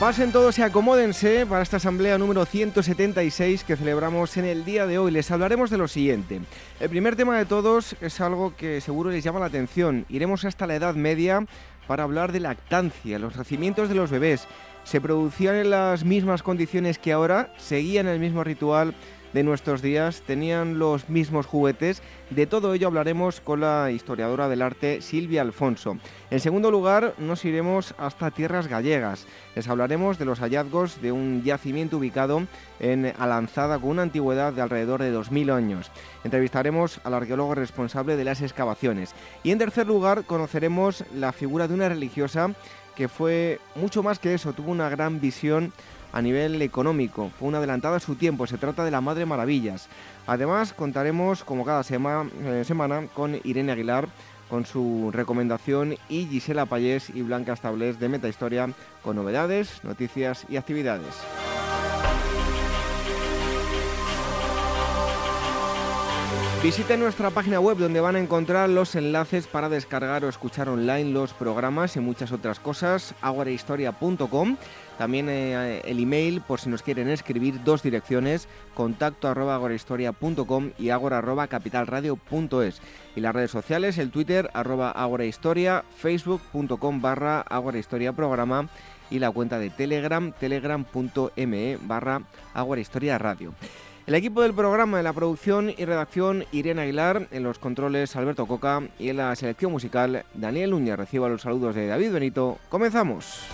Pasen todos y acomódense para esta asamblea número 176 que celebramos en el día de hoy. Les hablaremos de lo siguiente. El primer tema de todos es algo que seguro les llama la atención. Iremos hasta la Edad Media para hablar de lactancia, los nacimientos de los bebés. Se producían en las mismas condiciones que ahora, seguían el mismo ritual de nuestros días tenían los mismos juguetes. De todo ello hablaremos con la historiadora del arte Silvia Alfonso. En segundo lugar, nos iremos hasta tierras gallegas. Les hablaremos de los hallazgos de un yacimiento ubicado en Alanzada con una antigüedad de alrededor de 2.000 años. Entrevistaremos al arqueólogo responsable de las excavaciones. Y en tercer lugar, conoceremos la figura de una religiosa que fue mucho más que eso, tuvo una gran visión a nivel económico. Fue una adelantada a su tiempo, se trata de la Madre Maravillas. Además, contaremos, como cada eh, semana, con Irene Aguilar, con su recomendación, y Gisela Payés y Blanca Establés de Meta Historia, con novedades, noticias y actividades. Visiten nuestra página web donde van a encontrar los enlaces para descargar o escuchar online los programas y muchas otras cosas, aguarehistoria.com. También eh, el email por si nos quieren escribir, dos direcciones, contacto arroba agorahistoria.com y agora arroba capitalradio.es. Y las redes sociales, el Twitter arroba agorahistoria, facebook.com barra agorahistoria programa y la cuenta de Telegram, telegram.me barra radio. El equipo del programa de la producción y redacción Irene Aguilar, en los controles Alberto Coca y en la selección musical Daniel Núñez. Reciba los saludos de David Benito. Comenzamos.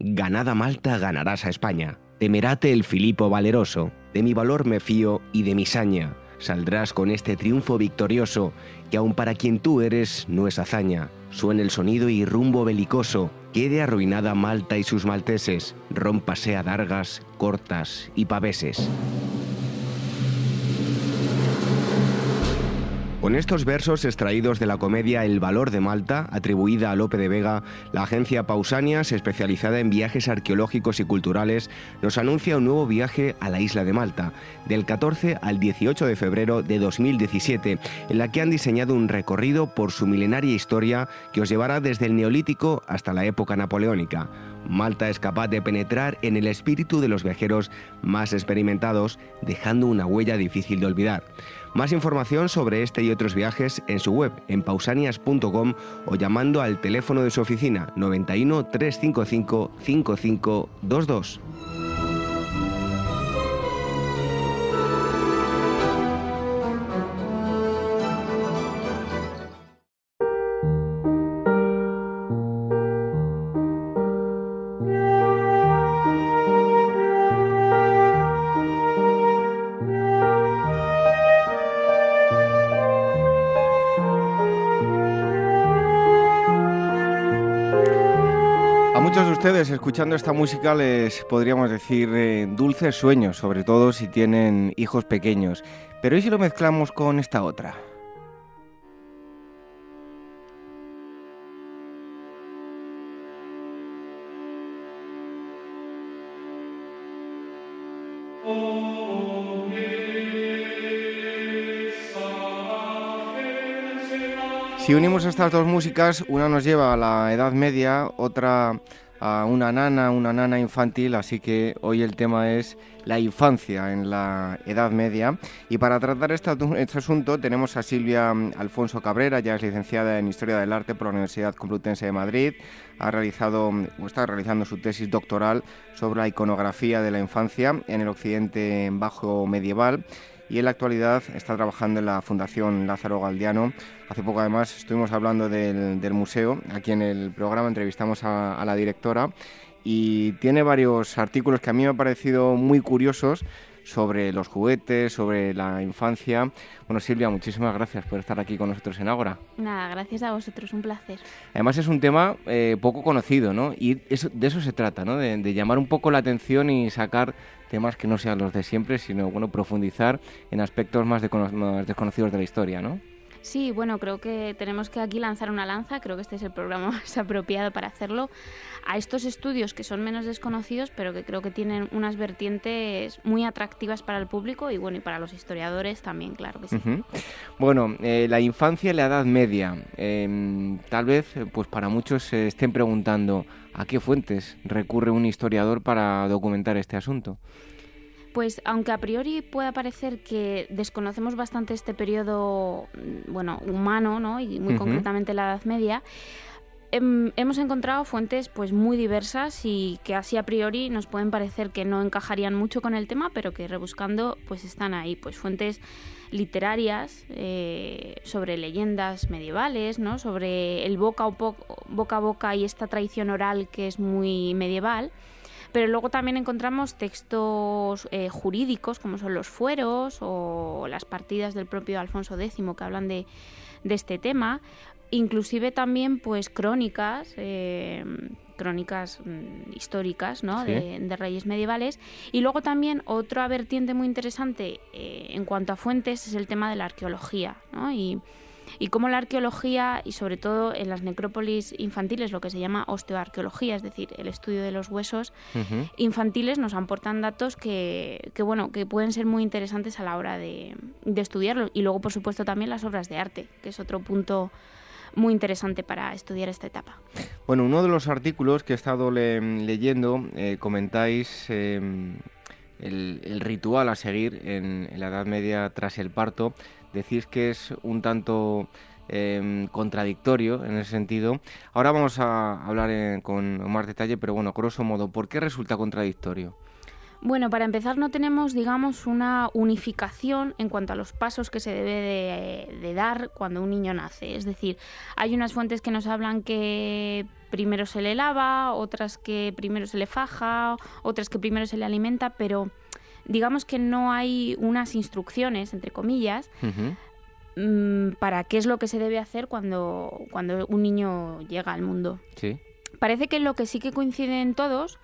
Ganada Malta ganarás a España. Temerate el Filipo valeroso. De mi valor me fío y de mi saña. Saldrás con este triunfo victorioso, que aun para quien tú eres no es hazaña Suena el sonido y rumbo belicoso, quede arruinada Malta y sus malteses, rómpase a dargas, cortas y paveses. Con estos versos extraídos de la comedia El valor de Malta, atribuida a Lope de Vega, la agencia Pausanias, especializada en viajes arqueológicos y culturales, nos anuncia un nuevo viaje a la isla de Malta, del 14 al 18 de febrero de 2017, en la que han diseñado un recorrido por su milenaria historia que os llevará desde el Neolítico hasta la época napoleónica. Malta es capaz de penetrar en el espíritu de los viajeros más experimentados, dejando una huella difícil de olvidar. Más información sobre este y otros viajes en su web en pausanias.com o llamando al teléfono de su oficina 91 355 5522. Escuchando esta música les podríamos decir eh, dulces sueños, sobre todo si tienen hijos pequeños. Pero ¿y si lo mezclamos con esta otra? Si unimos estas dos músicas, una nos lleva a la Edad Media, otra a una nana, una nana infantil, así que hoy el tema es la infancia en la Edad Media. Y para tratar este, asunto tenemos a Silvia Alfonso Cabrera, ya es licenciada en Historia del Arte por la Universidad Complutense de Madrid, ha realizado o está realizando su tesis doctoral sobre la iconografía de la infancia en el occidente bajo medieval y en la actualidad está trabajando en la Fundación Lázaro Galdiano. Hace poco además estuvimos hablando del, museo, aquí en el programa entrevistamos a, la directora y tiene varios artículos que a mí me han parecido muy curiosos sobre los juguetes, sobre la infancia. Bueno, Silvia, muchísimas gracias por estar aquí con nosotros en Ágora. Nada, gracias a vosotros, un placer. Además es un tema eh, poco conocido, ¿no? Y eso, de eso se trata, ¿no? De, de llamar un poco la atención y sacar temas que no sean los de siempre, sino, bueno, profundizar en aspectos más, más desconocidos de la historia, ¿no? Sí, bueno, creo que tenemos que aquí lanzar una lanza, creo que este es el programa más apropiado para hacerlo, a estos estudios que son menos desconocidos, pero que creo que tienen unas vertientes muy atractivas para el público y bueno, y para los historiadores también, claro que sí. Bueno, eh, la infancia y la Edad Media, em, tal vez pues para muchos se estén preguntando a qué fuentes recurre un historiador para documentar este asunto. Pues aunque a priori pueda parecer que desconocemos bastante este periodo, mm, bueno, humano, ¿no? Y muy concretamente la Edad Media, em, hemos encontrado fuentes pues muy diversas y que así a priori nos pueden parecer que no encajarían mucho con el tema, pero que rebuscando pues están ahí, pues fuentes literarias eh, sobre leyendas medievales, ¿no? sobre el boca boca a boca y esta tradición oral que es muy medieval pero luego también encontramos textos eh, jurídicos, como son los fueros o las partidas del propio Alfonso X que hablan de, este tema. Inclusive también pues crónicas, eh, crónicas mm, históricas ¿no? de, reyes medievales. Y luego también otra vertiente muy interesante eh, en cuanto a fuentes es el tema de la arqueología. ¿no? Y y cómo la arqueología y sobre todo en las necrópolis infantiles, lo que se llama osteoarqueología, es decir, el estudio de los huesos infantiles, nos aportan datos que, bueno, que pueden ser muy interesantes a la hora de, de estudiarlos. Y luego, por supuesto, también las obras de arte, que es otro punto muy interesante para estudiar esta etapa. Bueno, uno de los artículos que he estado leyendo, eh, comentáis em, el, ritual a seguir en, la Edad Media tras el parto decís que es un tanto em, contradictorio en ese sentido. Ahora vamos a hablar con más detalle, pero bueno, grosso modo, ¿por qué resulta contradictorio? Bueno, para empezar no tenemos, digamos, una unificación en cuanto a los pasos que se debe de, dar cuando un niño nace. Es decir, hay unas fuentes que nos hablan que primero se le lava, otras que primero se le faja, otras que primero se le alimenta, pero digamos que no hay unas instrucciones, entre comillas, mm, para qué es lo que se debe hacer cuando, cuando un niño llega al mundo. Sí. Parece que lo que sí que coinciden todos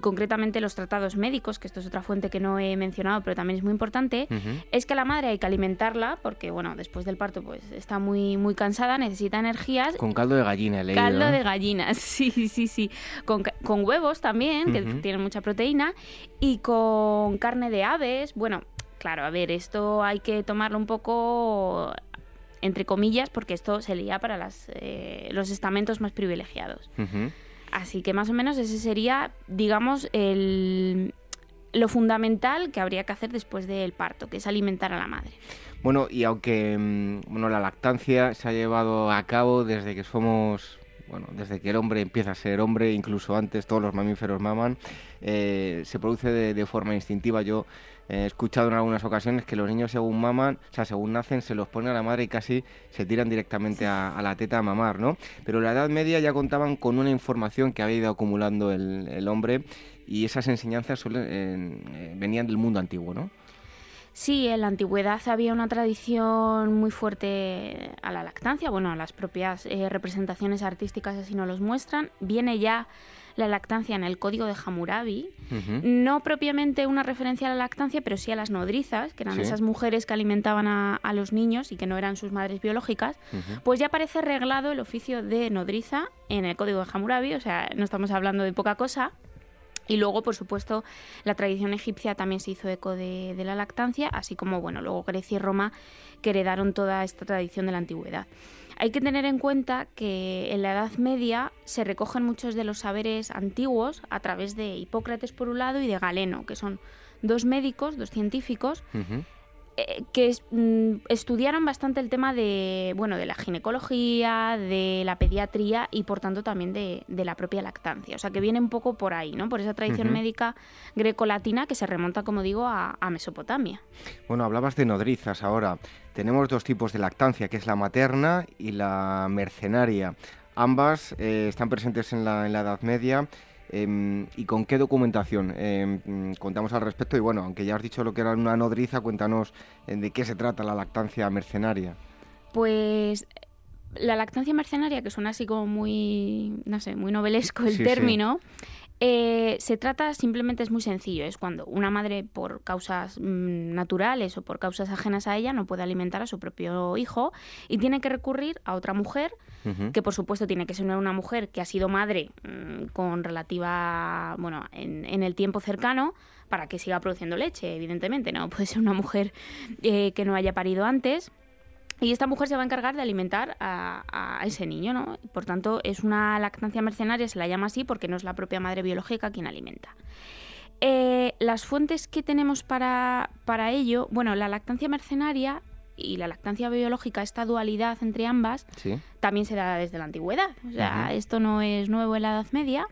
concretamente los tratados médicos, que esto es otra fuente que no he mencionado, pero también es muy importante, es que a la madre hay que alimentarla, porque bueno, después del parto pues está muy, muy cansada, necesita energías. Con caldo de gallina, leído, Caldo de gallina, sí, sí, sí. Con, con huevos también, que tienen mucha proteína, y con carne de aves. Bueno, claro, a ver, esto hay que tomarlo un poco entre comillas, porque esto se leía para las, eh, los estamentos más privilegiados. Así que más o menos ese sería, digamos, el, lo fundamental que habría que hacer después del parto, que es alimentar a la madre. Bueno, y aunque mm, bueno, la lactancia se ha llevado a cabo desde que somos bueno, desde que el hombre empieza a ser hombre, incluso antes todos los mamíferos maman, eh, se produce de, forma instintiva. Yo he escuchado en algunas ocasiones que los niños según maman, o sea, según nacen, se los pone a la madre y casi se tiran directamente a, la teta a mamar, ¿no? Pero en la Edad Media ya contaban con una información que había ido acumulando el, hombre y esas enseñanzas eh, venían del mundo antiguo, ¿no? Sí, en la antigüedad había una tradición muy fuerte a la lactancia, bueno, las propias eh, representaciones artísticas así nos los muestran. Viene ya la lactancia en el código de Hammurabi, no propiamente una referencia a la lactancia, pero sí a las nodrizas, que eran esas mujeres que alimentaban a, los niños y que no eran sus madres biológicas, pues ya aparece reglado el oficio de nodriza en el código de Hammurabi, o sea, no estamos hablando de poca cosa. Y luego, por supuesto, la tradición egipcia también se hizo eco de, la lactancia, así como, bueno, luego Grecia y Roma que heredaron toda esta tradición de la antigüedad. Hay que tener en cuenta que en la Edad Media se recogen muchos de los saberes antiguos a través de Hipócrates por un lado y de Galeno, que son dos médicos, dos científicos, eh, que mm, estudiaron bastante el tema de, bueno, de la ginecología, de la pediatría y por tanto también de, la propia lactancia. O sea que viene un poco por ahí, ¿no? Por esa tradición médica greco-latina que se remonta, como digo, a, Mesopotamia. Bueno, hablabas de nodrizas ahora. Tenemos dos tipos de lactancia, que es la materna y la mercenaria. Ambas eh, están presentes en la, en la Edad Media Em, ¿Y con qué documentación em, contamos al respecto? Y bueno, aunque ya has dicho lo que era una nodriza, cuéntanos eh, de qué se trata la lactancia mercenaria. Pues la lactancia mercenaria, que suena así como muy, no sé, muy novelesco el término, eh, se trata simplemente, es muy sencillo, es cuando una madre por causas mm, naturales o por causas ajenas a ella no puede alimentar a su propio hijo y tiene que recurrir a otra mujer, que por supuesto tiene que ser una mujer que ha sido madre mm, con relativa, bueno, en, el tiempo cercano, para que siga produciendo leche, evidentemente, no puede ser una mujer eh, que no haya parido antes. Y esta mujer se va a encargar de alimentar a, ese niño, ¿no? Por tanto, es una lactancia mercenaria, se la llama así porque no es la propia madre biológica quien alimenta. Eh, las fuentes que tenemos para, para ello, bueno, la lactancia mercenaria y la lactancia biológica, esta dualidad entre ambas, también se da desde la antigüedad. O sea, esto no es nuevo en la Edad Media,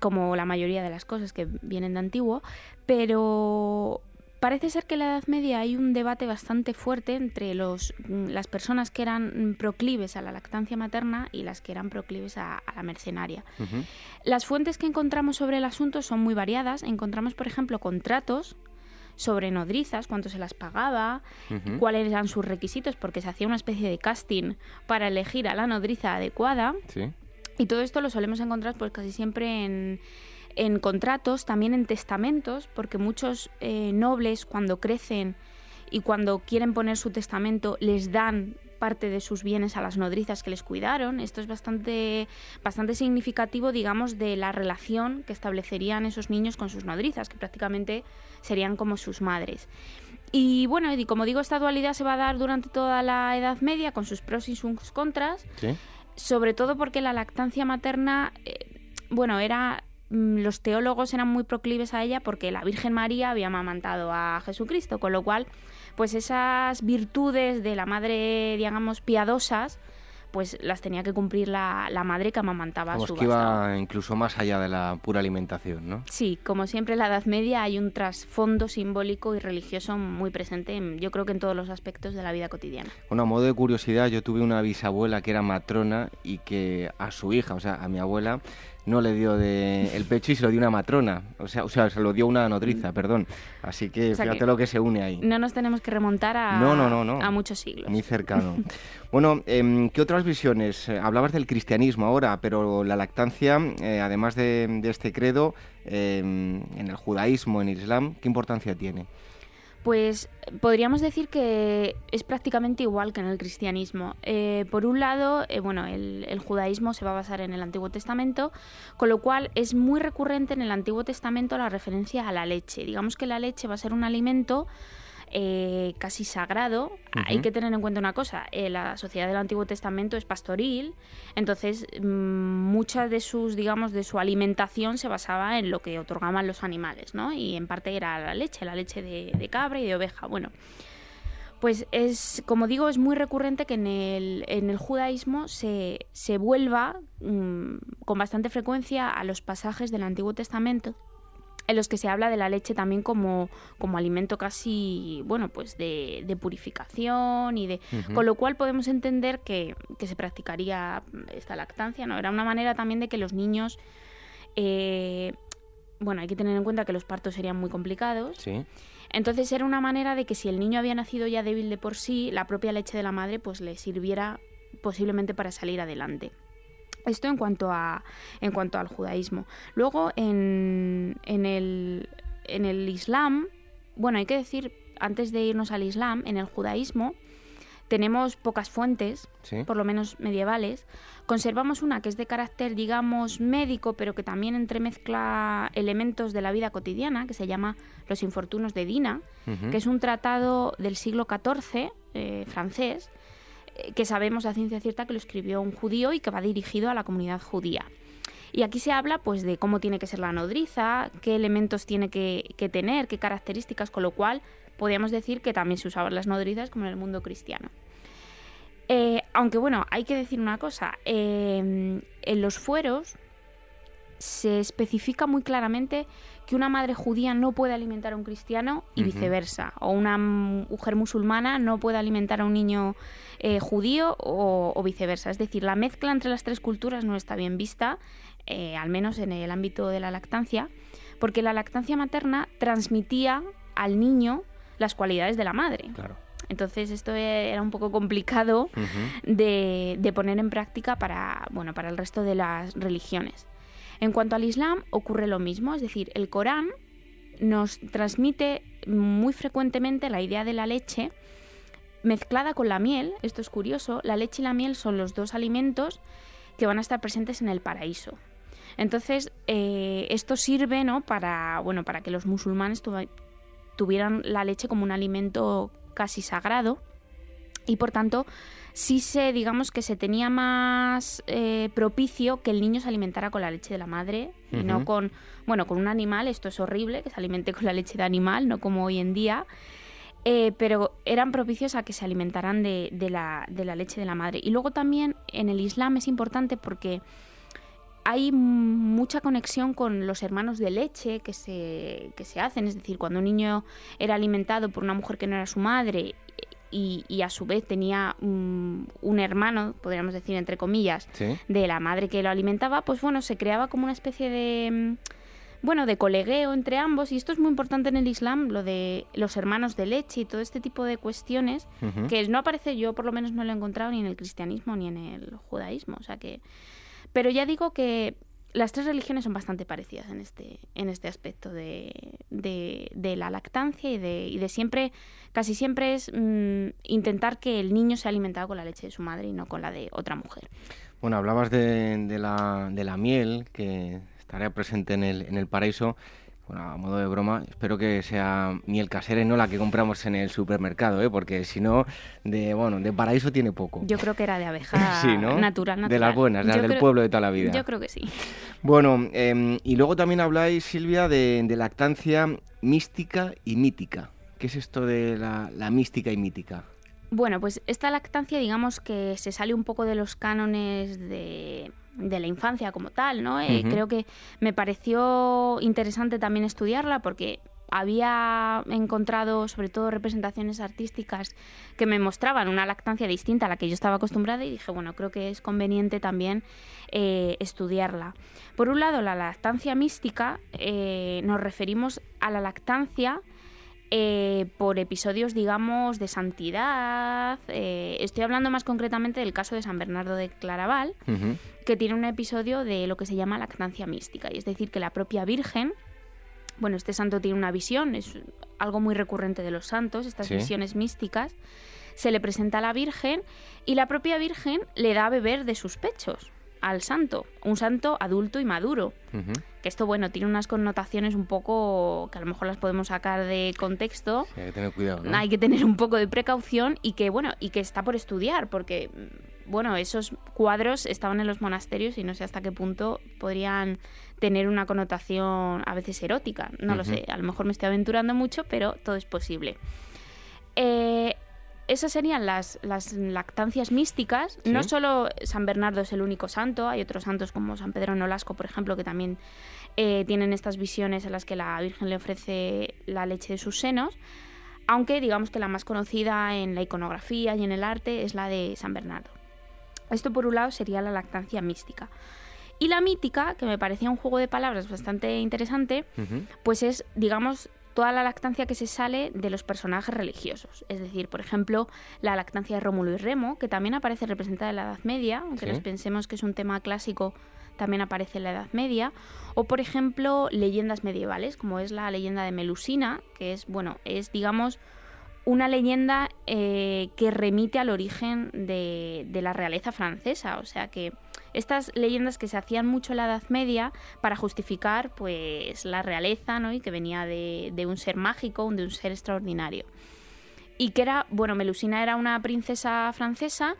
como la mayoría de las cosas que vienen de antiguo, pero Parece ser que en la Edad Media hay un debate bastante fuerte entre los, mm, las personas que eran proclives a la lactancia materna y las que eran proclives a, la mercenaria. Las fuentes que encontramos sobre el asunto son muy variadas. Encontramos, por ejemplo, contratos sobre nodrizas, cuánto se las pagaba, cuáles eran sus requisitos, porque se hacía una especie de casting para elegir a la nodriza adecuada. Y todo esto lo solemos encontrar pues casi siempre en en contratos, también en testamentos, porque muchos eh, nobles cuando crecen y cuando quieren poner su testamento les dan parte de sus bienes a las nodrizas que les cuidaron. Esto es bastante, bastante significativo, digamos, de la relación que establecerían esos niños con sus nodrizas, que prácticamente serían como sus madres. Y bueno, y como digo, esta dualidad se va a dar durante toda la Edad Media con sus pros y sus contras, sobre todo porque la lactancia materna, eh, bueno, era los teólogos eran muy proclives a ella porque la Virgen María había amamantado a Jesucristo, con lo cual, pues esas virtudes de la madre, digamos, piadosas, pues las tenía que cumplir la, madre que amamantaba a su que iba incluso más allá de la pura alimentación, ¿no? Sí, como siempre en la Edad Media hay un trasfondo simbólico y religioso muy presente, yo creo que en todos los aspectos de la vida cotidiana. Bueno, a modo de curiosidad, yo tuve una bisabuela que era matrona y que a su hija, o sea, a mi abuela, no le dio de el pecho y se lo dio una matrona. O sea, o sea se lo dio una nodriza, perdón. Así que fíjate lo que se une ahí. No nos tenemos que remontar a, no, no, no, a muchos siglos. Muy cercano. bueno, eh, ¿qué otras visiones? Eh, hablabas del cristianismo ahora, pero la lactancia, eh, además de, este credo, em, en el judaísmo, en el islam, ¿qué importancia tiene? Pues podríamos decir que es prácticamente igual que en el cristianismo. Eh, por un lado, eh, bueno, el, judaísmo se va a basar en el Antiguo Testamento, con lo cual es muy recurrente en el Antiguo Testamento la referencia a la leche. Digamos que la leche va a ser un alimento eh, casi sagrado. Hay que tener en cuenta una cosa, eh, la sociedad del Antiguo Testamento es pastoril, entonces mm, mucha de sus, digamos, de su alimentación se basaba en lo que otorgaban los animales, ¿no? Y en parte era la leche, la leche de, cabra y de oveja. Bueno, pues es, como digo, es muy recurrente que en el, en el judaísmo se, se vuelva mm, con bastante frecuencia a los pasajes del Antiguo Testamento en los que se habla de la leche también como, como alimento casi, bueno, pues de, purificación y de... Con lo cual podemos entender que, se practicaría esta lactancia, ¿no? Era una manera también de que los niños... Eh, bueno, hay que tener en cuenta que los partos serían muy complicados. Sí. Entonces era una manera de que si el niño había nacido ya débil de por sí, la propia leche de la madre pues le sirviera posiblemente para salir adelante. Esto en cuanto, a, en cuanto al judaísmo. Luego, en, en, el, en el Islam, bueno, hay que decir, antes de irnos al Islam, en el judaísmo tenemos pocas fuentes, por lo menos medievales. Conservamos una que es de carácter, digamos, médico, pero que también entremezcla elementos de la vida cotidiana, que se llama Los infortunos de Dina, que es un tratado del siglo XIV eh, francés, que sabemos a ciencia cierta que lo escribió un judío y que va dirigido a la comunidad judía. Y aquí se habla pues de cómo tiene que ser la nodriza, qué elementos tiene que, tener, qué características, con lo cual podríamos decir que también se usaban las nodrizas como en el mundo cristiano. Eh, aunque bueno, hay que decir una cosa, eh, en los fueros se especifica muy claramente que una madre judía no puede alimentar a un cristiano y viceversa, o una mujer musulmana no puede alimentar a un niño eh, judío o, viceversa. Es decir, la mezcla entre las tres culturas no está bien vista eh, al menos en el ámbito de la lactancia, porque la lactancia materna transmitía al niño las cualidades de la madre. Claro. Entonces esto era un poco complicado de, de, poner en práctica para, bueno, para el resto de las religiones. En cuanto al Islam ocurre lo mismo, es decir, el Corán nos transmite muy frecuentemente la idea de la leche mezclada con la miel. Esto es curioso, la leche y la miel son los dos alimentos que van a estar presentes en el paraíso. Entonces, eh, esto sirve ¿no? para, bueno, para que los musulmanes tuvieran la leche como un alimento casi sagrado y por tanto sí se digamos que se tenía más eh, propicio que el niño se alimentara con la leche de la madre y no con bueno con un animal. Esto es horrible que se alimente con la leche de animal no como hoy en día. Eh, pero eran propicios a que se alimentaran de, la, de la leche de la madre. Y luego también en el Islam es importante porque hay mucha conexión con los hermanos de leche que se, que se hacen, es decir, cuando un niño era alimentado por una mujer que no era su madre y, a su vez tenía un, hermano, podríamos decir entre comillas, de la madre que lo alimentaba, pues bueno, se creaba como una especie de mm, bueno, de colegueo entre ambos, y esto es muy importante en el Islam, lo de los hermanos de leche y todo este tipo de cuestiones, que no aparece, yo por lo menos no lo he encontrado ni en el cristianismo ni en el judaísmo, o sea que pero ya digo que las tres religiones son bastante parecidas en este, en este aspecto de, de, la lactancia y de, y de, siempre, casi siempre es mm, intentar que el niño sea alimentado con la leche de su madre y no con la de otra mujer. Bueno, hablabas de, la, de la miel que estaría presente en el, en el paraíso bueno, a modo de broma, espero que sea miel casera y no la que compramos en el supermercado, ¿eh? porque si no, de, bueno, de paraíso tiene poco. Yo creo que era de abeja natural, natural. De las buenas, las del pueblo de toda la vida. Yo creo que sí. Bueno, em, y luego también habláis, Silvia, de, lactancia mística y mítica. ¿Qué es esto de la, la mística y mítica? Bueno, pues esta lactancia, digamos que se sale un poco de los cánones de de la infancia como tal, ¿no? Eh, creo que me pareció interesante también estudiarla porque había encontrado sobre todo representaciones artísticas que me mostraban una lactancia distinta a la que yo estaba acostumbrada y dije, bueno, creo que es conveniente también eh, estudiarla. Por un lado, la lactancia mística, eh, nos referimos a la lactancia eh, por episodios, digamos, de santidad. Eh, estoy hablando más concretamente del caso de San Bernardo de Claraval, que tiene un episodio de lo que se llama lactancia mística, y es decir, que la propia Virgen, bueno, este santo tiene una visión, es algo muy recurrente de los santos, estas visiones místicas, se le presenta a la Virgen y la propia Virgen le da a beber de sus pechos al santo, un santo adulto y maduro. Que esto, bueno, tiene unas connotaciones un poco que a lo mejor las podemos sacar de contexto. hay que tener cuidado, Hay que tener un poco de precaución y que, bueno, y que está por estudiar, porque, bueno, esos cuadros estaban en los monasterios y no sé hasta qué punto podrían tener una connotación a veces erótica. No lo sé, a lo mejor me estoy aventurando mucho, pero todo es posible. Eh, esas serían las, las lactancias místicas. No solo San Bernardo es el único santo, hay otros santos como San Pedro Nolasco, por ejemplo, que también eh, tienen estas visiones en las que la Virgen le ofrece la leche de sus senos. Aunque digamos que la más conocida en la iconografía y en el arte es la de San Bernardo. Esto por un lado sería la lactancia mística. Y la mítica, que me parecía un juego de palabras bastante interesante, pues es, digamos, toda la lactancia que se sale de los personajes religiosos. Es decir, por ejemplo, la lactancia de Rómulo y Remo, que también aparece representada en la Edad Media, aunque nos pensemos que es un tema clásico, también aparece en la Edad Media. O, por ejemplo, leyendas medievales, como es la leyenda de Melusina, que es, bueno, es, digamos, una leyenda eh, que remite al origen de, de la realeza francesa. O sea que estas leyendas que se hacían mucho en la Edad Media para justificar pues la realeza, ¿no? Y que venía de, un ser mágico, de un ser extraordinario. Y que era, bueno, Melusina era una princesa francesa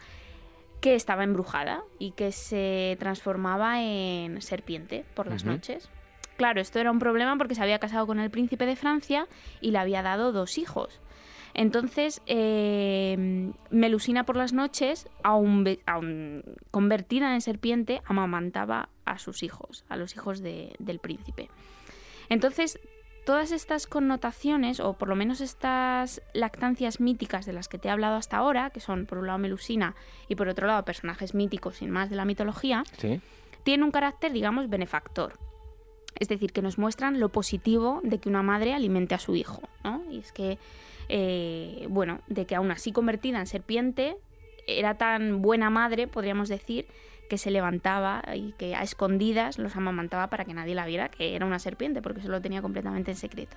que estaba embrujada y que se transformaba en serpiente por las noches. Claro, esto era un problema porque se había casado con el príncipe de Francia y le había dado dos hijos. Entonces, eh, Melusina por las noches, aún, convertida en serpiente, amamantaba a sus hijos, a los hijos del príncipe. Entonces, todas estas connotaciones, o por lo menos estas lactancias míticas de las que te he hablado hasta ahora, que son por un lado Melusina y por otro lado personajes míticos sin más de la mitología, tiene un carácter, digamos, benefactor. Es decir, que nos muestran lo positivo de que una madre alimente a su hijo, ¿no? Y es que, eh, bueno, de que aún así convertida en serpiente, era tan buena madre, podríamos decir, que se levantaba y que a escondidas los amamantaba para que nadie la viera que era una serpiente, porque se lo tenía completamente en secreto.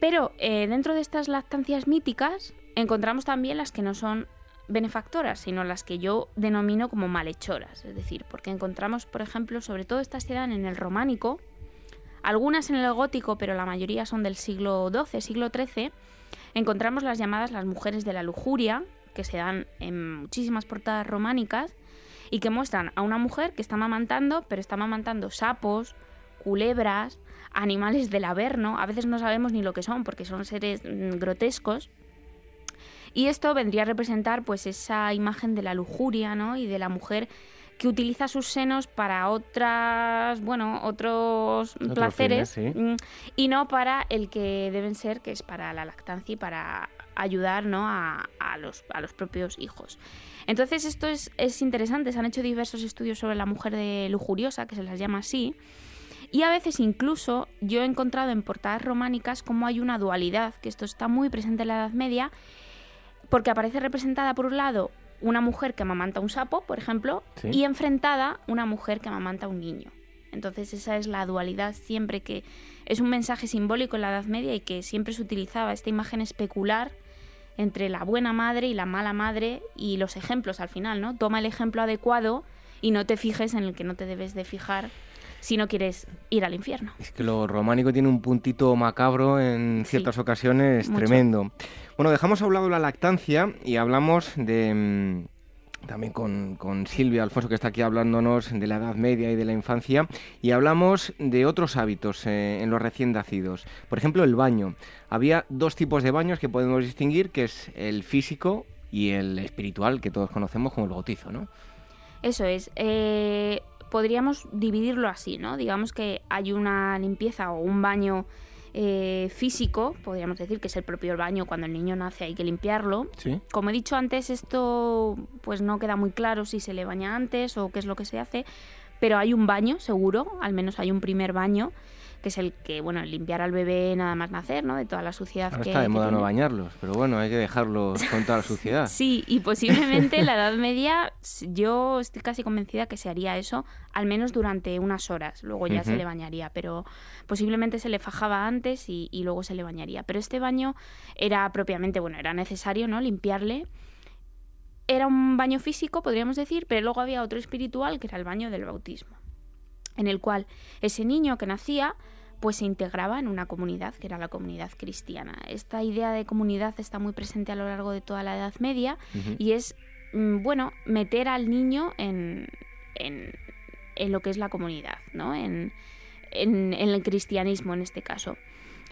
Pero eh, dentro de estas lactancias míticas encontramos también las que no son benefactoras, sino las que yo denomino como malhechoras. Es decir, porque encontramos, por ejemplo, sobre todo estas se dan en el románico, algunas en el gótico, pero la mayoría son del siglo XII, siglo XIII, encontramos las llamadas las mujeres de la lujuria, que se dan en muchísimas portadas románicas, y que muestran a una mujer que está amamantando, pero está amamantando sapos, culebras, animales del averno, a veces no sabemos ni lo que son porque son seres mm, grotescos. Y esto vendría a representar pues esa imagen de la lujuria, ¿no? y de la mujer que utiliza sus senos para otras, bueno, otros placeres mm, y no para el que deben ser, que es para la lactancia y para ayudar ¿no? a, los, a los propios hijos. Entonces esto es, es interesante, se han hecho diversos estudios sobre la mujer de lujuriosa, que se las llama así, y a veces incluso yo he encontrado en portadas románicas como hay una dualidad, que esto está muy presente en la Edad Media, porque aparece representada por un lado una mujer que amamanta un sapo, por ejemplo, y enfrentada una mujer que amamanta un niño. Entonces esa es la dualidad siempre que es un mensaje simbólico en la Edad Media y que siempre se utilizaba esta imagen especular entre la buena madre y la mala madre y los ejemplos al final, ¿no? Toma el ejemplo adecuado y no te fijes en el que no te debes de fijar si no quieres ir al infierno. Es que lo románico tiene un puntito macabro en ciertas ocasiones tremendo. Bueno, dejamos a un lado la lactancia y hablamos de mm, también con, con, Silvia Alfonso, que está aquí hablándonos de la Edad Media y de la infancia, y hablamos de otros hábitos eh, en los recién nacidos. Por ejemplo, el baño. Había dos tipos de baños que podemos distinguir, que es el físico y el espiritual, que todos conocemos como el bautizo, ¿no? Eso es. Eh, podríamos dividirlo así, ¿no? Digamos que hay una limpieza o un baño eh, físico, podríamos decir que es el propio baño cuando el niño nace hay que limpiarlo. Como he dicho antes, esto pues no queda muy claro si se le baña antes o qué es lo que se hace, pero hay un baño seguro, al menos hay un primer baño que es el que, bueno, limpiar al bebé nada más nacer, ¿no? De toda la suciedad Ahora que está de moda no bañarlos, pero bueno, hay que dejarlos con toda la suciedad. sí, y posiblemente en la Edad Media yo estoy casi convencida que se haría eso, al menos durante unas horas, luego ya se le bañaría, pero posiblemente se le fajaba antes y, y luego se le bañaría. Pero este baño era propiamente, bueno, era necesario, ¿no? Limpiarle era un baño físico, podríamos decir, pero luego había otro espiritual que era el baño del bautismo en el cual ese niño que nacía pues se integraba en una comunidad que era la comunidad cristiana. Esta idea de comunidad está muy presente a lo largo de toda la Edad Media y es, mm, bueno, meter al niño en, en, lo que es la comunidad, ¿no? En, en, el cristianismo en este caso.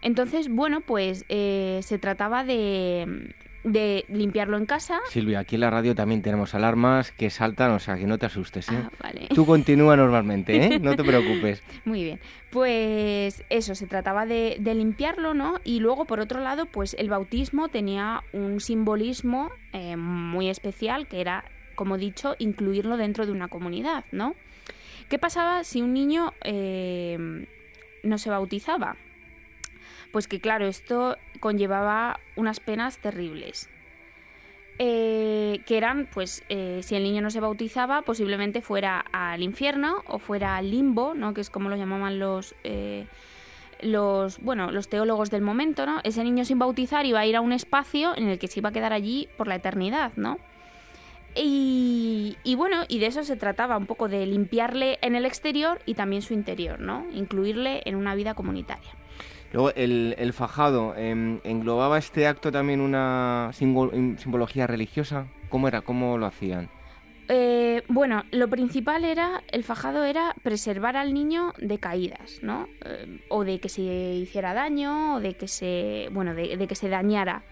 Entonces, bueno, pues eh, se trataba de, de limpiarlo en casa. Silvia, aquí en la radio también tenemos alarmas que saltan, o sea, que no te asustes, ¿eh? Ah, vale. Tú continúa normalmente, ¿eh? No te preocupes. Muy bien. Pues eso, se trataba de, limpiarlo, ¿no? Y luego, por otro lado, pues el bautismo tenía un simbolismo eh, muy especial, que era, como he dicho, incluirlo dentro de una comunidad, ¿no? ¿Qué pasaba si un niño eh, no se bautizaba? Pues que claro, esto conllevaba unas penas terribles. Eh, que eran, pues, eh, si el niño no se bautizaba, posiblemente fuera al infierno o fuera al limbo, ¿no? Que es como lo llamaban los, eh, los, bueno, los teólogos del momento, ¿no? Ese niño sin bautizar iba a ir a un espacio en el que se iba a quedar allí por la eternidad, ¿no? Y, y, bueno, y de eso se trataba un poco de limpiarle en el exterior y también su interior, ¿no? Incluirle en una vida comunitaria. Luego, el, fajado, em, ¿englobaba este acto también una simbología religiosa? ¿Cómo era? ¿Cómo lo hacían? Eh, bueno, lo principal era, el fajado era preservar al niño de caídas, ¿no? Eh, o de que se hiciera daño, o de que se, bueno, de que se dañara.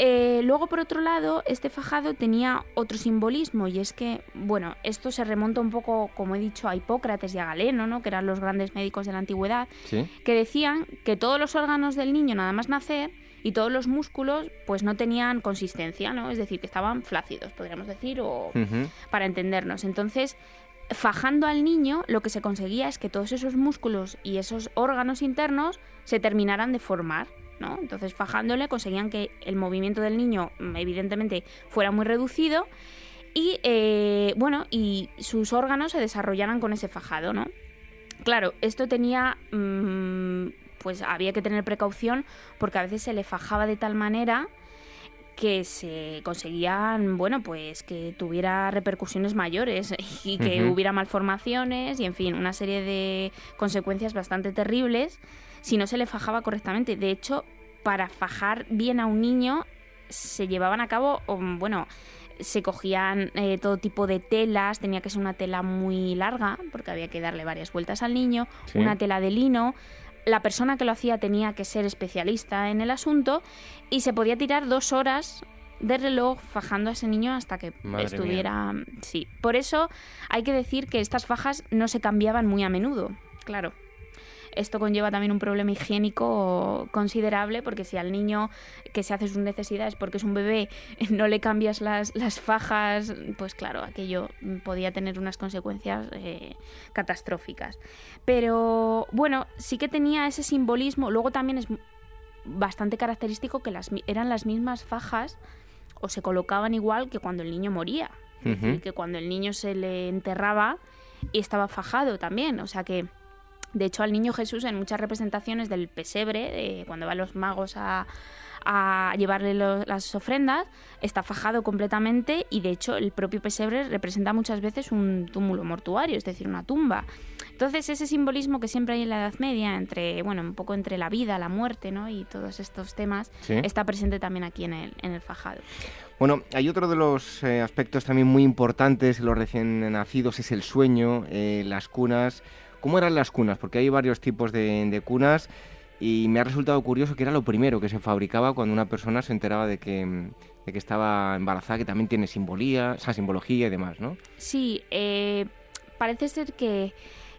Eh, luego, por otro lado, este fajado tenía otro simbolismo y es que, bueno, esto se remonta un poco, como he dicho, a Hipócrates y a Galeno, ¿no? que eran los grandes médicos de la antigüedad, que decían que todos los órganos del niño, nada más nacer, y todos los músculos, pues no tenían consistencia, ¿no? Es decir, que estaban flácidos, podríamos decir, o para entendernos. Entonces, fajando al niño lo que se conseguía es que todos esos músculos y esos órganos internos se terminaran de formar. ¿No? Entonces, fajándole conseguían que el movimiento del niño, mm, evidentemente, fuera muy reducido y, eh, bueno, y sus órganos se desarrollaran con ese fajado, ¿no? Claro, esto tenía, mm, pues había que tener precaución porque a veces se le fajaba de tal manera que se conseguían, bueno, pues que tuviera repercusiones mayores y que hubiera malformaciones y, en fin, una serie de consecuencias bastante terribles si no se le fajaba correctamente. De hecho, para fajar bien a un niño se llevaban a cabo, bueno, se cogían eh, todo tipo de telas, tenía que ser una tela muy larga, porque había que darle varias vueltas al niño, una tela de lino, la persona que lo hacía tenía que ser especialista en el asunto y se podía tirar dos horas de reloj fajando a ese niño hasta que estuviera... Sí, por eso hay que decir que estas fajas no se cambiaban muy a menudo, claro. Esto conlleva también un problema higiénico considerable porque si al niño que se hace sus necesidades porque es un bebé no le cambias las, las fajas, pues claro, aquello podía tener unas consecuencias eh, catastróficas. Pero bueno, sí que tenía ese simbolismo. Luego también es bastante característico que las, eran las mismas fajas o se colocaban igual que cuando el niño moría. que cuando el niño se le enterraba y estaba fajado también. O sea que de hecho, al niño Jesús en muchas representaciones del pesebre, cuando van los magos a, llevarle las ofrendas, está fajado completamente y de hecho el propio pesebre representa muchas veces un túmulo mortuario, es decir, una tumba. Entonces ese simbolismo que siempre hay en la Edad Media, entre, bueno, un poco entre la vida, la muerte, ¿no? Y todos estos temas, está presente también aquí en el, en el fajado. Bueno, hay otro de los eh, aspectos también muy importantes en los recién nacidos, es el sueño, eh, las cunas. ¿Cómo eran las cunas? Porque hay varios tipos de, cunas y me ha resultado curioso que era lo primero que se fabricaba cuando una persona se enteraba de que, estaba embarazada, que también tiene simbolía, simbología y demás, ¿no? Sí, eh, parece ser que,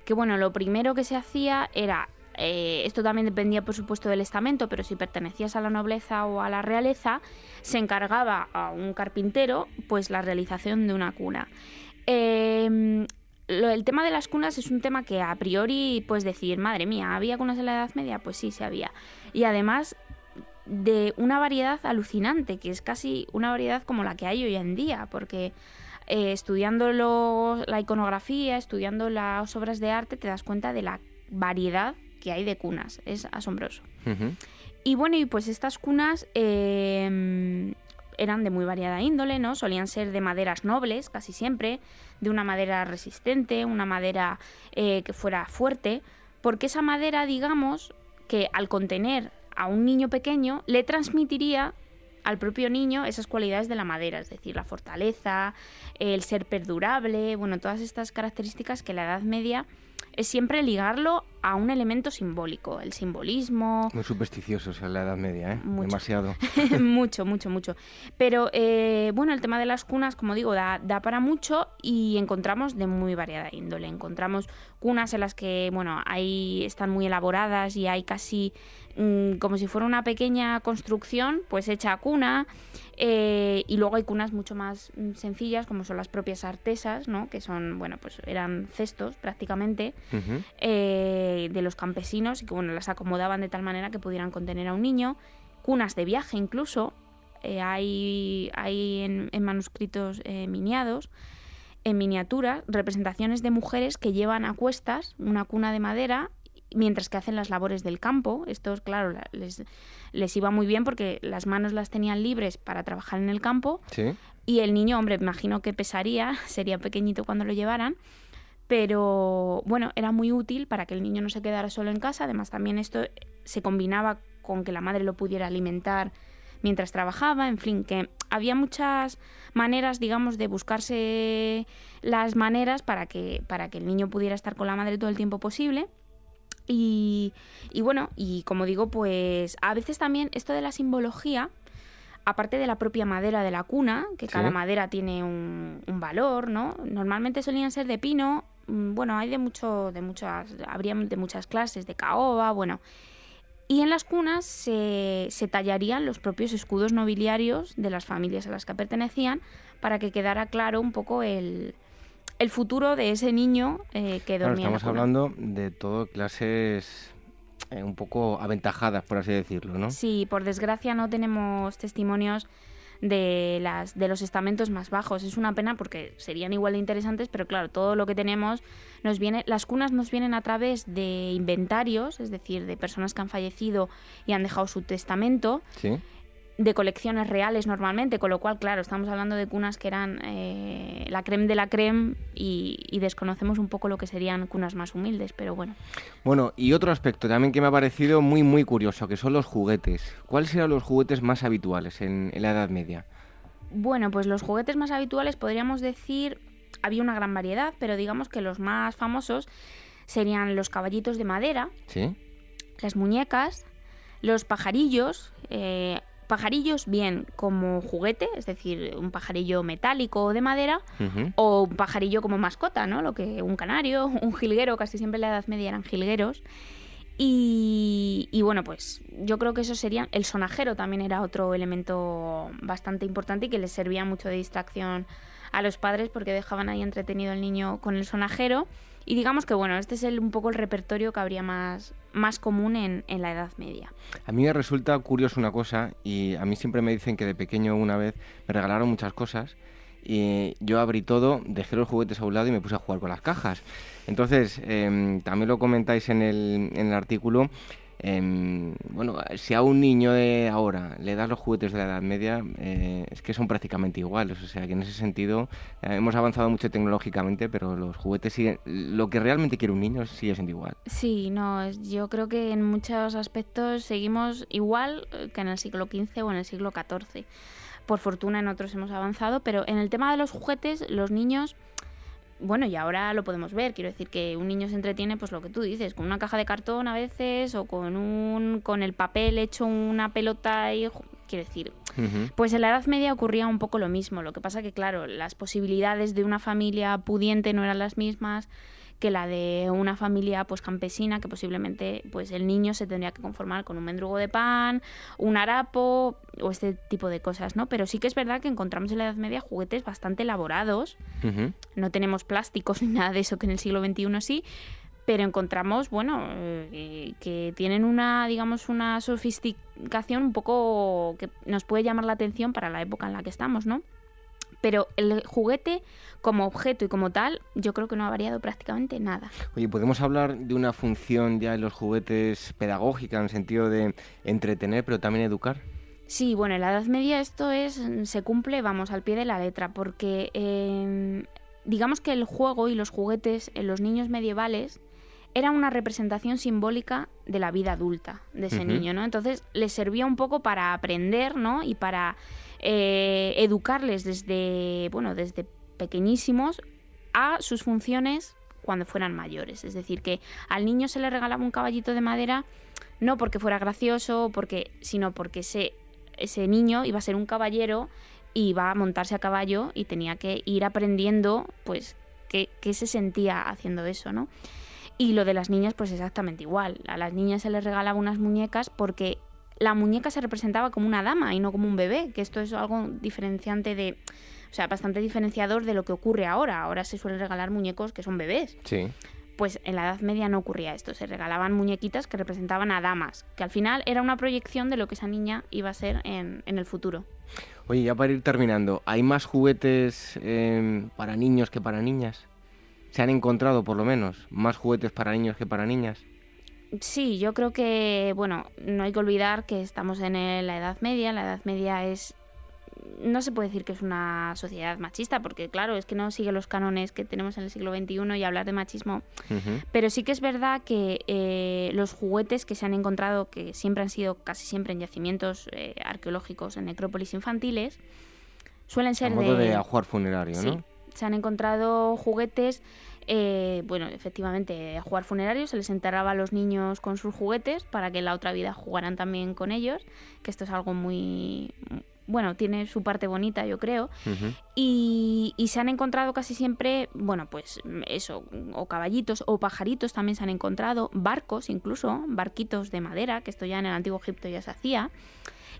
que, bueno, lo primero que se hacía era eh, esto también dependía, por supuesto, del estamento, pero si pertenecías a la nobleza o a la realeza, se encargaba a un carpintero pues la realización de una cuna. Eh, el tema de las cunas es un tema que a priori puedes decir, madre mía, ¿había cunas en la Edad Media? Pues sí, se había. Y además de una variedad alucinante, que es casi una variedad como la que hay hoy en día, porque eh, estudiando la iconografía, estudiando las obras de arte, te das cuenta de la variedad que hay de cunas. Es asombroso. Y bueno, y pues estas cunas eh, eran de muy variada índole, ¿no? Solían ser de maderas nobles, casi siempre, de una madera resistente, una madera eh, que fuera fuerte, porque esa madera, digamos, que al contener a un niño pequeño, le transmitiría al propio niño esas cualidades de la madera, es decir, la fortaleza, el ser perdurable, bueno, todas estas características que la Edad Media es siempre ligarlo a un elemento simbólico, el simbolismo. Muy supersticiosos en la Edad Media, ¿eh? Demasiado. mucho, mucho, mucho. Pero eh, bueno, el tema de las cunas, como digo, da, da, para mucho y encontramos de muy variada índole. Encontramos cunas en las que, bueno, ahí están muy elaboradas y hay casi Mm, como si fuera una pequeña construcción, pues hecha a cuna. Eh, y luego hay cunas mucho más mm, sencillas, como son las propias artesas, ¿no? que son, bueno, pues eran cestos prácticamente eh, de los campesinos y que, bueno, las acomodaban de tal manera que pudieran contener a un niño. Cunas de viaje incluso, eh, hay, hay en, en manuscritos miniados en miniatura representaciones de mujeres que llevan a cuestas una cuna de madera mientras que hacen las labores del campo. Esto, claro, les, les iba muy bien porque las manos las tenían libres para trabajar en el campo. Y el niño, hombre, imagino que pesaría, sería pequeñito cuando lo llevaran. Pero bueno, era muy útil para que el niño no se quedara solo en casa. Además, también esto se combinaba con que la madre lo pudiera alimentar mientras trabajaba. En fin, que había muchas maneras, digamos, de buscarse las maneras para que, para que el niño pudiera estar con la madre todo el tiempo posible. Y, bueno, y como digo, pues a veces también esto de la simbología, aparte de la propia madera de la cuna, que cada madera tiene un, valor, ¿no? Normalmente solían ser de pino, mm, bueno, hay de mucho, de muchas, habría de muchas clases, de caoba, bueno. Y en las cunas se, se tallarían los propios escudos nobiliarios de las familias a las que pertenecían para que quedara claro un poco el, el futuro de ese niño eh, que dormía. estamos hablando de todo clases eh, un poco aventajadas, por así decirlo, ¿no? Sí, por desgracia no tenemos testimonios de, las, de los estamentos más bajos. Es una pena porque serían igual de interesantes, pero claro, todo lo que tenemos nos viene, las cunas nos vienen a través de inventarios, es decir, de personas que han fallecido y han dejado su testamento. Sí de colecciones reales normalmente, con lo cual, claro, estamos hablando de cunas que eran eh, la creme de la creme y, desconocemos un poco lo que serían cunas más humildes, pero bueno. Bueno, y otro aspecto también que me ha parecido muy, muy curioso, que son los juguetes. ¿Cuáles eran los juguetes más habituales en, en la Edad Media? Bueno, pues los juguetes más habituales podríamos decir, había una gran variedad, pero digamos que los más famosos serían los caballitos de madera, ¿Sí? las muñecas, los pajarillos, eh, pajarillos bien como juguete, es decir, un pajarillo metálico o de madera, o un pajarillo como mascota, ¿no? Lo que un canario, un jilguero, casi siempre en la Edad Media eran jilgueros. Y, y, bueno, pues yo creo que eso sería. El sonajero también era otro elemento bastante importante y que les servía mucho de distracción a los padres porque dejaban ahí entretenido el niño con el sonajero. Y digamos que bueno, este es el, un poco el repertorio que habría más, más común en, en, la Edad Media. A mí me resulta curioso una cosa, y a mí siempre me dicen que de pequeño una vez me regalaron muchas cosas, y yo abrí todo, dejé los juguetes a un lado y me puse a jugar con las cajas. Entonces, eh, también lo comentáis en el, en el artículo, eh, bueno, si a un niño de ahora le das los juguetes de la Edad Media, eh, es que son prácticamente iguales. O sea, que en ese sentido eh, hemos avanzado mucho tecnológicamente, pero los juguetes siguen. Lo que realmente quiere un niño sigue siendo igual. Sí, no, yo creo que en muchos aspectos seguimos igual que en el siglo XV o en el siglo XIV. Por fortuna en otros hemos avanzado, pero en el tema de los juguetes, los niños bueno, y ahora lo podemos ver, quiero decir que un niño se entretiene, pues lo que tú dices, con una caja de cartón a veces, o con un, con el papel hecho una pelota y quiero decir, pues en la Edad Media ocurría un poco lo mismo, lo que pasa que claro, las posibilidades de una familia pudiente no eran las mismas, que la de una familia pues campesina que posiblemente pues el niño se tendría que conformar con un mendrugo de pan, un harapo o este tipo de cosas, ¿no? Pero sí que es verdad que encontramos en la Edad Media juguetes bastante elaborados. No tenemos plásticos ni nada de eso que en el siglo XXI sí, pero encontramos, bueno, eh, que tienen una, digamos, una sofisticación un poco que nos puede llamar la atención para la época en la que estamos, ¿no? Pero el juguete como objeto y como tal, yo creo que no ha variado prácticamente nada. Oye, ¿podemos hablar de una función ya en los juguetes pedagógica, en el sentido de entretener, pero también educar? Sí, bueno, en la Edad Media esto es se cumple, vamos, al pie de la letra, porque em, digamos que el juego y los juguetes en los niños medievales era una representación simbólica de la vida adulta de ese niño, ¿no? Entonces les servía un poco para aprender, ¿no? Y para eh, educarles desde, bueno, desde pequeñísimos a sus funciones cuando fueran mayores. Es decir, que al niño se le regalaba un caballito de madera no porque fuera gracioso, porque, sino porque ese, ese niño iba a ser un caballero y iba a montarse a caballo y tenía que ir aprendiendo pues qué, qué se sentía haciendo eso, ¿no? Y lo de las niñas, pues exactamente igual. A las niñas se les regalaba unas muñecas porque la muñeca se representaba como una dama y no como un bebé, que esto es algo diferenciante de, o sea, bastante diferenciador de lo que ocurre ahora. Ahora se suele regalar muñecos que son bebés. Sí. Pues en la Edad Media no ocurría esto, se regalaban muñequitas que representaban a damas, que al final era una proyección de lo que esa niña iba a ser en, el futuro. Oye, ya para ir terminando, ¿hay más juguetes em, para niños que para niñas? ¿Se han encontrado, por lo menos, más juguetes para niños que para niñas? Sí, yo creo que, bueno, no hay que olvidar que estamos en la Edad Media. La Edad Media es no se puede decir que es una sociedad machista, porque claro, es que no sigue los cánones que tenemos en el siglo XXI y hablar de machismo. Pero sí que es verdad que eh, los juguetes que se han encontrado, que siempre han sido casi siempre en yacimientos eh, arqueológicos, en necrópolis infantiles, suelen ser A modo de, ajuar funerario, ¿no? Se han encontrado juguetes eh, bueno, efectivamente, a jugar funerarios, se les enterraba a los niños con sus juguetes para que en la otra vida jugaran también con ellos, que esto es algo muy... Bueno, tiene su parte bonita, yo creo. y, y, se han encontrado casi siempre, bueno, pues eso, o caballitos o pajaritos también se han encontrado, barcos incluso, barquitos de madera, que esto ya en el antiguo Egipto ya se hacía.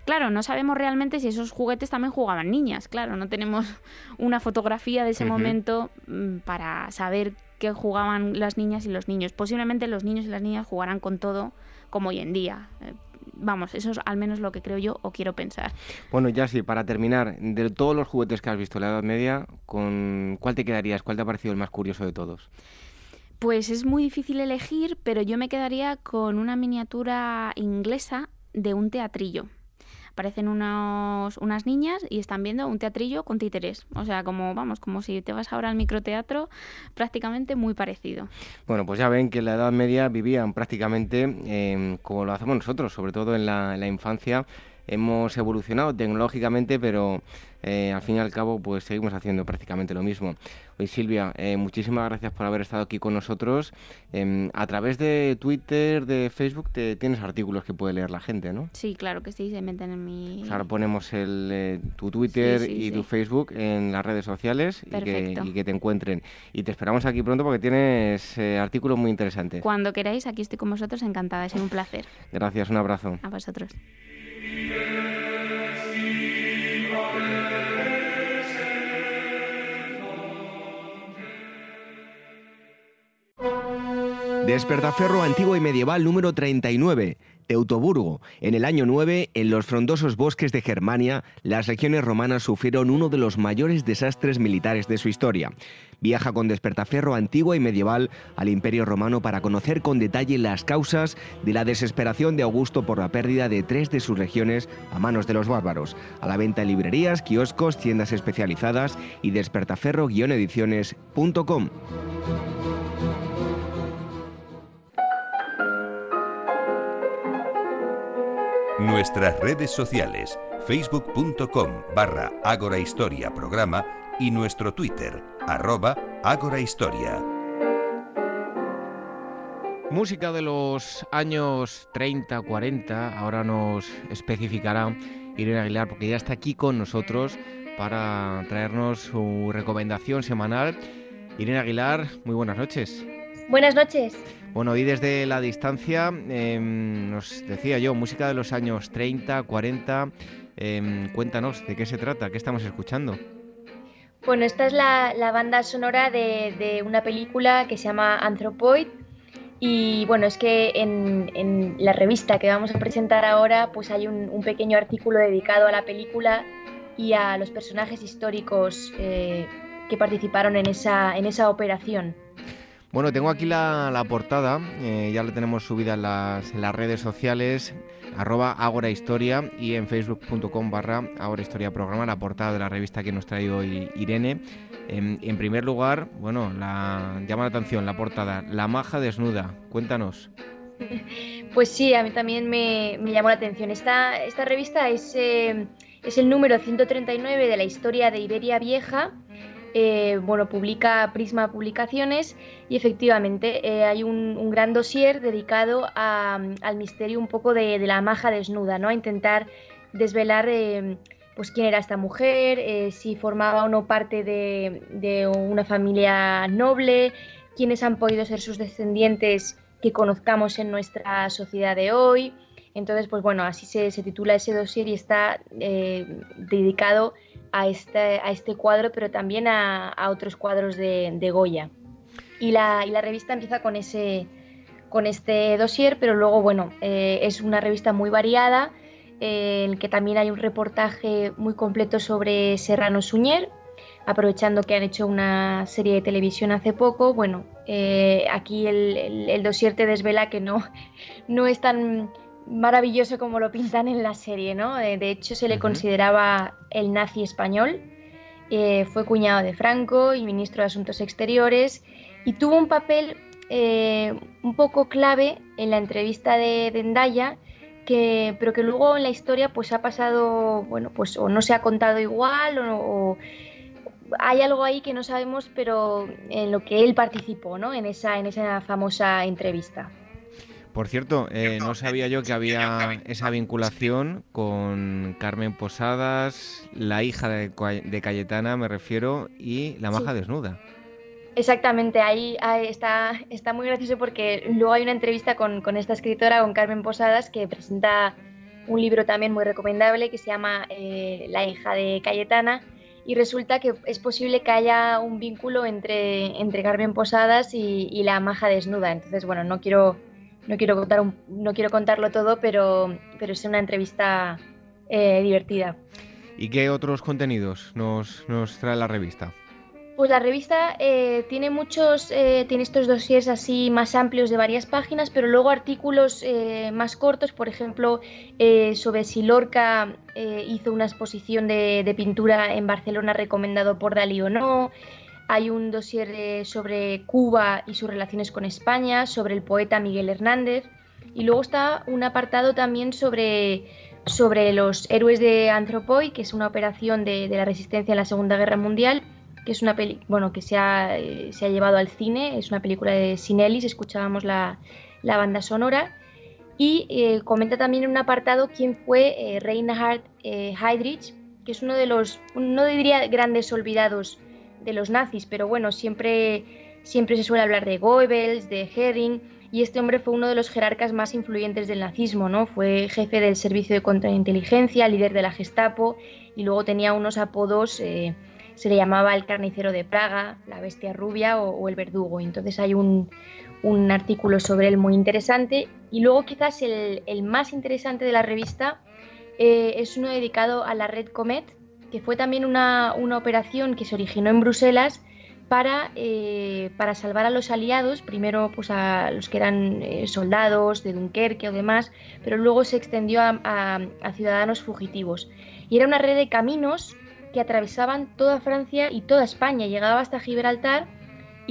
Claro, no sabemos realmente si esos juguetes también jugaban niñas, claro, no tenemos una fotografía de ese momento mm, para saber qué jugaban las niñas y los niños. Posiblemente los niños y las niñas jugarán con todo como hoy en día. Eh, vamos, eso es al menos lo que creo yo o quiero pensar. Bueno, ya sí, para terminar, de todos los juguetes que has visto en la Edad Media, ¿con cuál te quedarías? ¿Cuál te ha parecido el más curioso de todos? Pues es muy difícil elegir, pero yo me quedaría con una miniatura inglesa de un teatrillo aparecen unos, unas niñas y están viendo un teatrillo con títeres. O sea, como vamos, como si te vas ahora al microteatro, prácticamente muy parecido. Bueno, pues ya ven que en la Edad Media vivían prácticamente em, como lo hacemos nosotros, sobre todo en la, en la infancia hemos evolucionado tecnológicamente, pero eh, al fin y al cabo pues seguimos haciendo prácticamente lo mismo. Hoy Silvia, eh, muchísimas gracias por haber estado aquí con nosotros. Em, a través de Twitter, de Facebook, te, tienes artículos que puede leer la gente, ¿no? Sí, claro que sí, se meten en mi... Ahora ponemos el, eh, tu Twitter y tu Facebook en las redes sociales y que, y que, te encuentren. Y te esperamos aquí pronto porque tienes artículos muy interesantes. Cuando queráis, aquí estoy con vosotros, encantada, es un placer. Gracias, un abrazo. A vosotros. Despertaferro antiguo y medieval número 39. Teutoburgo. En el año 9, en los frondosos bosques de Germania, las regiones romanas sufrieron uno de los mayores desastres militares de su historia. Viaja con despertaferro antiguo y medieval al Imperio Romano para conocer con detalle las causas de la desesperación de Augusto por la pérdida de tres de sus regiones a manos de los bárbaros. A la venta en librerías, kioscos, tiendas especializadas y despertaferro-ediciones.com. Nuestras redes sociales, facebook.com barra Ágora Historia Programa y nuestro Twitter, arroba Ágora Historia. Música de los años 30, 40, ahora nos especificará Irene Aguilar porque ya está aquí con nosotros para traernos su recomendación semanal. Irene Aguilar, muy buenas noches. Buenas noches. Bueno, y desde la distancia, em, nos decía yo, música de los años 30, 40. Em, cuéntanos, ¿de qué se trata? ¿Qué estamos escuchando? Bueno, esta es la, banda sonora de, una película que se llama Anthropoid. Y bueno, es que en, la revista que vamos a presentar ahora, pues hay un, pequeño artículo dedicado a la película y a los personajes históricos eh, que participaron en esa, en esa operación. Bueno, tengo aquí la, portada, eh, ya la tenemos subida en las, redes sociales, arroba Agora Historia y en facebook.com barra Historia Programa, la portada de la revista que nos trae hoy Irene. En, primer lugar, bueno, la, llama la atención la portada, La maja desnuda, cuéntanos. Pues sí, a mí también me, llamó la atención. Esta, esta revista es, eh, es el número 139 de la historia de Iberia Vieja eh, bueno, publica Prisma Publicaciones y efectivamente eh, hay un, gran dossier dedicado al misterio un poco de, la maja desnuda, ¿no? A intentar desvelar eh, pues quién era esta mujer, si formaba o no parte de, una familia noble, quiénes han podido ser sus descendientes que conozcamos en nuestra sociedad de hoy. Entonces, pues bueno, así se, titula ese dossier y está dedicado a este, a este cuadro, pero también a, otros cuadros de, Goya. Y la, y la, revista empieza con, ese, con este dossier, pero luego, bueno, eh, es una revista muy variada, eh, en que también hay un reportaje muy completo sobre Serrano Suñer, aprovechando que han hecho una serie de televisión hace poco. Bueno, eh, aquí el, el, dossier te desvela que no, no es tan maravilloso como lo pintan en la serie, ¿no? De, hecho, se le consideraba el nazi español. Eh, fue cuñado de Franco y ministro de Asuntos Exteriores y tuvo un papel eh, un poco clave en la entrevista de Dendaya, que, pero que luego en la historia pues ha pasado, bueno, pues o no se ha contado igual o, hay algo ahí que no sabemos, pero en lo que él participó, ¿no? En esa, en esa famosa entrevista. Por cierto, eh, no sabía yo que había esa vinculación con Carmen Posadas, la hija de, Cayetana, me refiero, y la maja desnuda. Exactamente, ahí, está, está muy gracioso porque luego hay una entrevista con, esta escritora, con Carmen Posadas, que presenta un libro también muy recomendable que se llama eh, La hija de Cayetana y resulta que es posible que haya un vínculo entre, entre Carmen Posadas y, la maja desnuda. Entonces, bueno, no quiero, no quiero, contar no quiero contarlo todo, pero, pero es una entrevista eh, divertida. ¿Y qué otros contenidos nos, nos trae la revista? Pues la revista eh, tiene muchos, eh, tiene estos dossiers así más amplios de varias páginas, pero luego artículos eh, más cortos, por ejemplo, sobre si Lorca hizo una exposición de, pintura en Barcelona recomendado por Dalí o no. Hay un dossier sobre Cuba y sus relaciones con España, sobre el poeta Miguel Hernández. Y luego está un apartado también sobre, sobre los héroes de Anthropoid, que es una operación de, de la resistencia en la Segunda Guerra Mundial que es una peli bueno, que se ha, eh, se ha llevado al cine, es una película de Sinellis, escuchábamos la, la banda sonora, y eh, comenta también en un apartado quién fue eh, Reinhard eh, Heydrich, que es uno de los, no diría grandes olvidados de los nazis, pero bueno, siempre, siempre se suele hablar de Goebbels, de Hering, y este hombre fue uno de los jerarcas más influyentes del nazismo, ¿no? Fue jefe del servicio de contrainteligencia, líder de la Gestapo, y luego tenía unos apodos se le llamaba el carnicero de Praga, la bestia rubia o, el verdugo. Entonces hay un, artículo sobre él muy interesante. Y luego quizás el, más interesante de la revista eh, es uno dedicado a la red Comet, que fue también una, operación que se originó en Bruselas para, eh, para, salvar a los aliados, primero pues a los que eran eh, soldados de Dunkerque o demás, pero luego se extendió a, a ciudadanos fugitivos. Y era una red de caminos que atravesaban toda Francia y toda España, llegaba hasta Gibraltar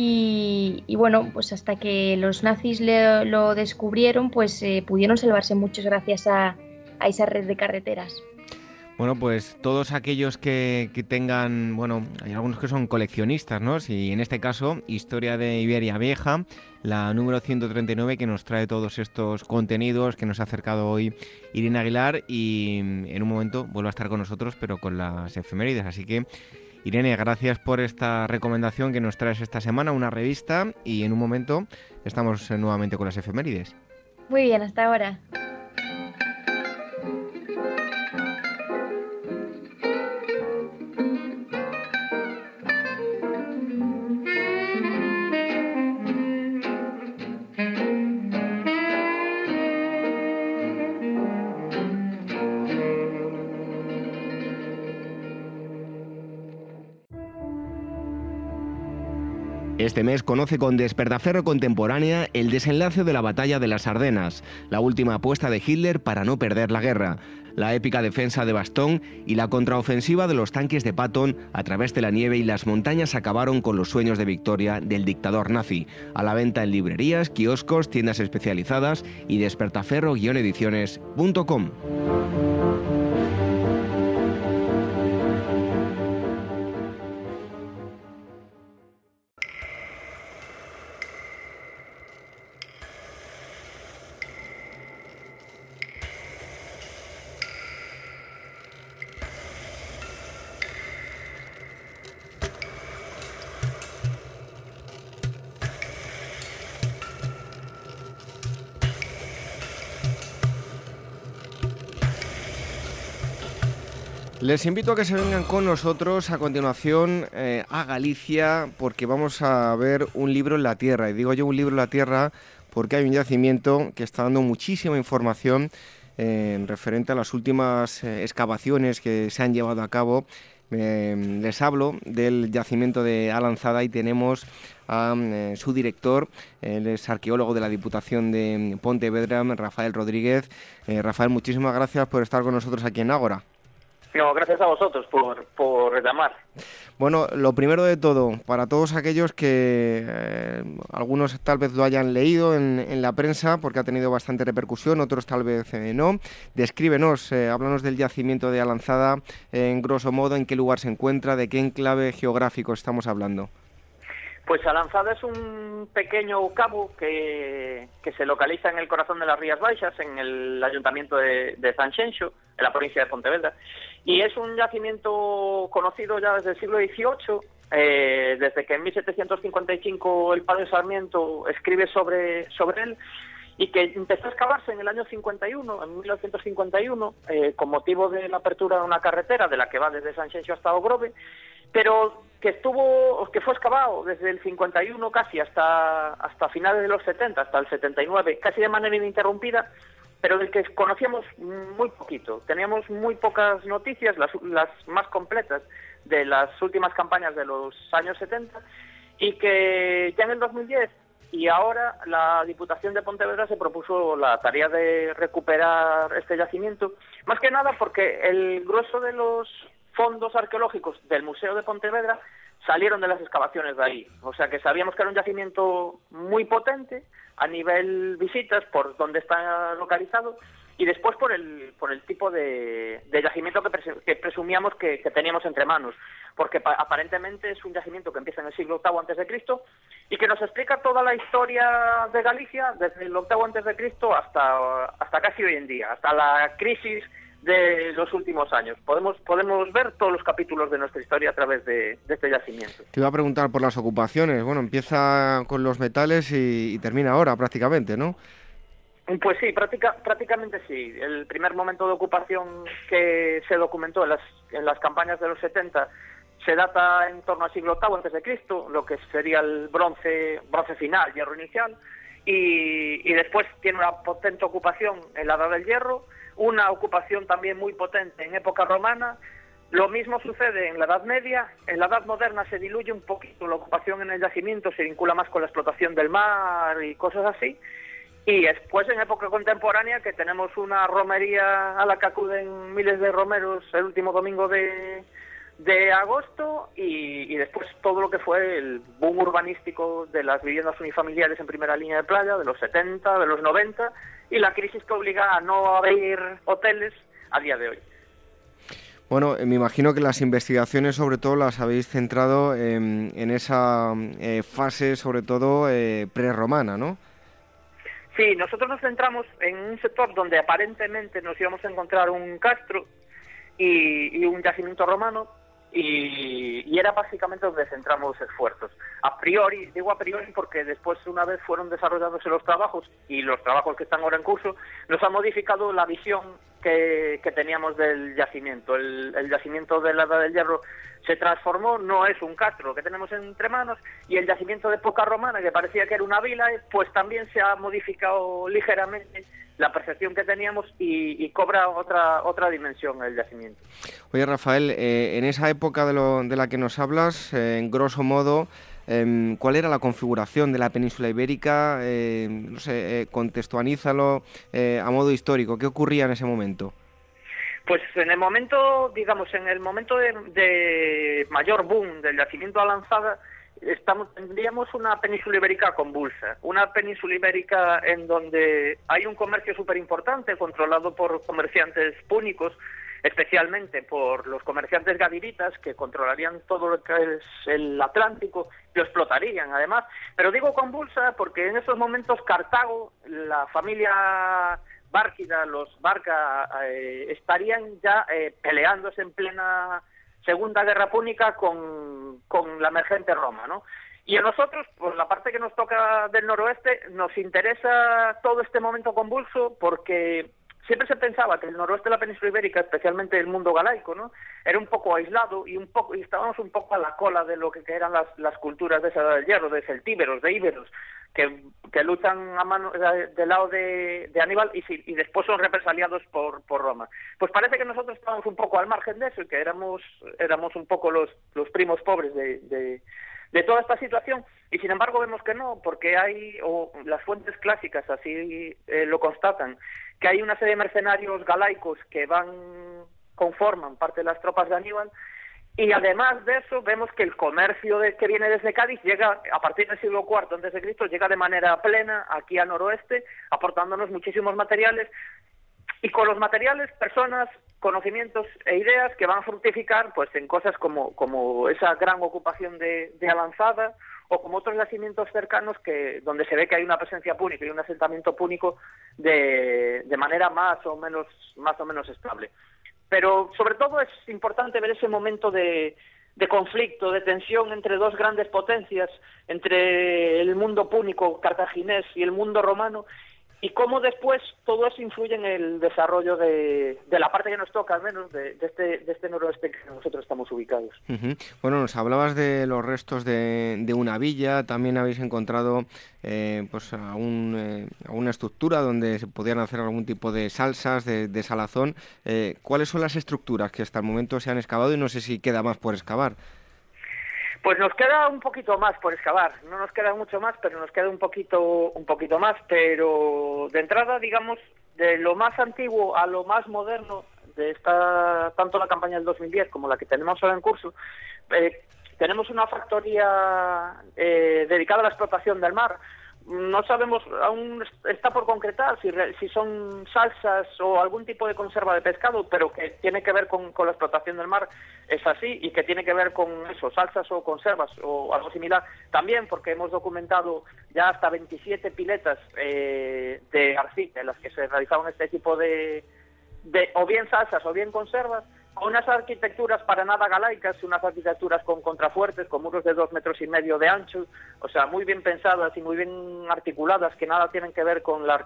y, bueno, pues hasta que los nazis lo descubrieron, pues eh, pudieron salvarse muchos gracias a, esa red de carreteras. Bueno, pues todos aquellos que, que, tengan, bueno, hay algunos que son coleccionistas, ¿no? Si en este caso, Historia de Iberia Vieja, la número 139 que nos trae todos estos contenidos que nos ha acercado hoy Irene Aguilar y en un momento vuelve a estar con nosotros, pero con las efemérides. Así que, Irene, gracias por esta recomendación que nos traes esta semana, una revista, y en un momento estamos nuevamente con las efemérides. Muy bien, hasta ahora. Este mes conoce con Despertaferro Contemporánea el desenlace de la batalla de las Ardenas, la última apuesta de Hitler para no perder la guerra, la épica defensa de Bastón y la contraofensiva de los tanques de Patton a través de la nieve y las montañas acabaron con los sueños de victoria del dictador nazi. A la venta en librerías, kioscos, tiendas especializadas y despertaferro-ediciones.com. Les invito a que se vengan con nosotros a continuación eh, a Galicia porque vamos a ver un libro en la tierra. Y digo yo un libro en la tierra porque hay un yacimiento que está dando muchísima información eh, en referente a las últimas eh, excavaciones que se han llevado a cabo. les hablo del yacimiento de Alanzada y tenemos a su director, él es arqueólogo de la Diputación de Pontevedra, Rafael Rodríguez. Rafael, muchísimas gracias por estar con nosotros aquí en Ágora. Gracias a vosotros por, por llamar. Bueno, lo primero de todo, para todos aquellos que eh, algunos tal vez lo hayan leído en, en, la prensa porque ha tenido bastante repercusión, otros tal vez eh, no, descríbenos, eh, háblanos del yacimiento de Alanzada, en grosso modo, en qué lugar se encuentra, de qué enclave geográfico estamos hablando. Pues Alanzada es un pequeño cabo que, que, se localiza en el corazón de las Rías Baixas, en el ayuntamiento de, de Sanxenxo, en la provincia de Pontevedra. Y es un yacimiento conocido ya desde el siglo XVIII, eh, desde que en 1755 el padre Sarmiento escribe sobre, sobre él y que empezó a excavarse en el año 51, en 1951, eh, con motivo de la apertura de una carretera de la que va desde San Xenxo hasta Ogrove, pero que estuvo, que fue excavado desde el 51 casi hasta, hasta finales de los 70, hasta el 79, casi de manera ininterrumpida, pero del que conocíamos muy poquito. Teníamos muy pocas noticias, las, las más completas de las últimas campañas de los años 70, y que ya en el 2010 y ahora la Diputación de Pontevedra se propuso la tarea de recuperar este yacimiento, más que nada porque el grueso de los fondos arqueológicos del Museo de Pontevedra salieron de las excavaciones de ahí. O sea que sabíamos que era un yacimiento muy potente a nivel visitas por donde está localizado y después por el, por el tipo de, yacimiento que, presumíamos que, teníamos entre manos, porque aparentemente es un yacimiento que empieza en el siglo VIII antes de Cristo y que nos explica toda la historia de Galicia desde el VIII antes de Cristo hasta, hasta casi hoy en día, hasta la crisis de los últimos años. Podemos, podemos ver todos los capítulos de nuestra historia a través de, este yacimiento. Te iba a preguntar por las ocupaciones. Bueno, empieza con los metales y termina ahora prácticamente, ¿no? Pues sí, prácticamente sí. El primer momento de ocupación que se documentó en las, en las campañas de los 70 se data en torno al siglo VIII antes de Cristo, lo que sería el bronce, bronce final, hierro inicial, y, y después tiene una potente ocupación en la Edad del Hierro, una ocupación también muy potente en época romana. Lo mismo sucede en la Edad Media. En la Edad Moderna se diluye un poquito la ocupación en el yacimiento, se vincula más con la explotación del mar y cosas así. Y después en época contemporánea que tenemos una romería a la que acuden miles de romeros el último domingo de, de agosto y, después todo lo que fue el boom urbanístico de las viviendas unifamiliares en primera línea de playa de los 70, de los 90 y la crisis que obliga a no abrir hoteles a día de hoy. Bueno, eh, me imagino que las investigaciones sobre todo las habéis centrado en, esa eh, fase sobre todo eh, prerromana, ¿no? Sí, nosotros nos centramos en un sector donde aparentemente nos íbamos a encontrar un castro y, un yacimiento romano y, era básicamente donde centramos esfuerzos. A priori, digo a priori porque después una vez fueron desarrollándose los trabajos y los trabajos que están ahora en curso, nos ha modificado la visión que, teníamos del yacimiento. El, yacimiento de la Edad del Hierro se transformó, no es un castro que tenemos entre manos, y el yacimiento de época romana, que parecía que era una vila, pues también se ha modificado ligeramente la percepción que teníamos y, cobra otra otra dimensión el yacimiento. Oye, Rafael, eh, en esa época de, lo, de la que nos hablas, eh, en grosso modo, em, ¿cuál era la configuración de la península ibérica? Eh, no sé, contextualízalo a modo histórico. ¿Qué ocurría en ese momento? Pues en el momento, digamos, en el momento de, mayor boom del yacimiento a lanzada, estamos, tendríamos una península ibérica convulsa, una península ibérica en donde hay un comercio súper importante controlado por comerciantes púnicos, especialmente por los comerciantes gadiritas que controlarían todo lo que es el Atlántico, lo explotarían además. Pero digo convulsa porque en esos momentos Cartago, la familia Bárquida, los Barca, eh, estarían ya eh, peleándose en plena Segunda Guerra Púnica con, con la emergente Roma, ¿no? Y a nosotros, por la parte que nos toca del noroeste, nos interesa todo este momento convulso porque siempre se pensaba que el noroeste de la península ibérica, especialmente el mundo galaico, ¿no? era un poco aislado y un poco y estábamos un poco a la cola de lo que eran las, las culturas de esa edad del hierro, de celtíberos, de íberos, que, luchan a mano, del lado de, de Aníbal y, y, después son represaliados por, por Roma. Pues parece que nosotros estábamos un poco al margen de eso y que éramos, éramos un poco los, los primos pobres de, de, de toda esta situación y sin embargo vemos que no, porque hay, o las fuentes clásicas así eh, lo constatan, que hay una serie de mercenarios galaicos que van, conforman parte de las tropas de Aníbal y además de eso, vemos que el comercio que viene desde Cádiz llega, a partir del siglo IV antes de Cristo, llega de manera plena aquí al noroeste, aportándonos muchísimos materiales. Y con los materiales, personas, conocimientos e ideas que van a fructificar pues en cosas como, como esa gran ocupación de, avanzada o como otros nacimientos cercanos que donde se ve que hay una presencia púnica y un asentamiento púnico de, de manera más o menos más o menos estable. Pero sobre todo es importante ver ese momento de, conflicto, de tensión entre dos grandes potencias, entre el mundo púnico cartaginés y el mundo romano, y cómo después todo eso influye en el desarrollo de, la parte que nos toca, al menos, de, este, de este noroeste que nosotros estamos ubicados. Bueno, nos hablabas de los restos de, una villa, también habéis encontrado eh, pues eh, una estructura donde se podían hacer algún tipo de salsas, de, salazón. Eh, ¿Cuáles son las estructuras que hasta el momento se han excavado y no sé si queda más por excavar? Pues nos queda un poquito más por excavar, no nos queda mucho más, pero nos queda un poquito, un poquito más, pero de entrada, digamos, de lo más antiguo a lo más moderno de esta, tanto la campaña del 2010 como la que tenemos ahora en curso, eh, tenemos una factoría eh, dedicada a la explotación del mar, no sabemos, aún está por concretar si, si son salsas o algún tipo de conserva de pescado, pero que tiene que ver con, la explotación del mar, es así, y que tiene que ver con eso, salsas o conservas o algo similar. También porque hemos documentado ya hasta 27 piletas eh, de arcilla en las que se realizaban este tipo de, de o bien salsas o bien conservas, unas arquitecturas para nada galaicas, unas arquitecturas con contrafuertes, con muros de dos metros y medio de ancho, o sea, muy bien pensadas y muy bien articuladas, que nada tienen que ver con, las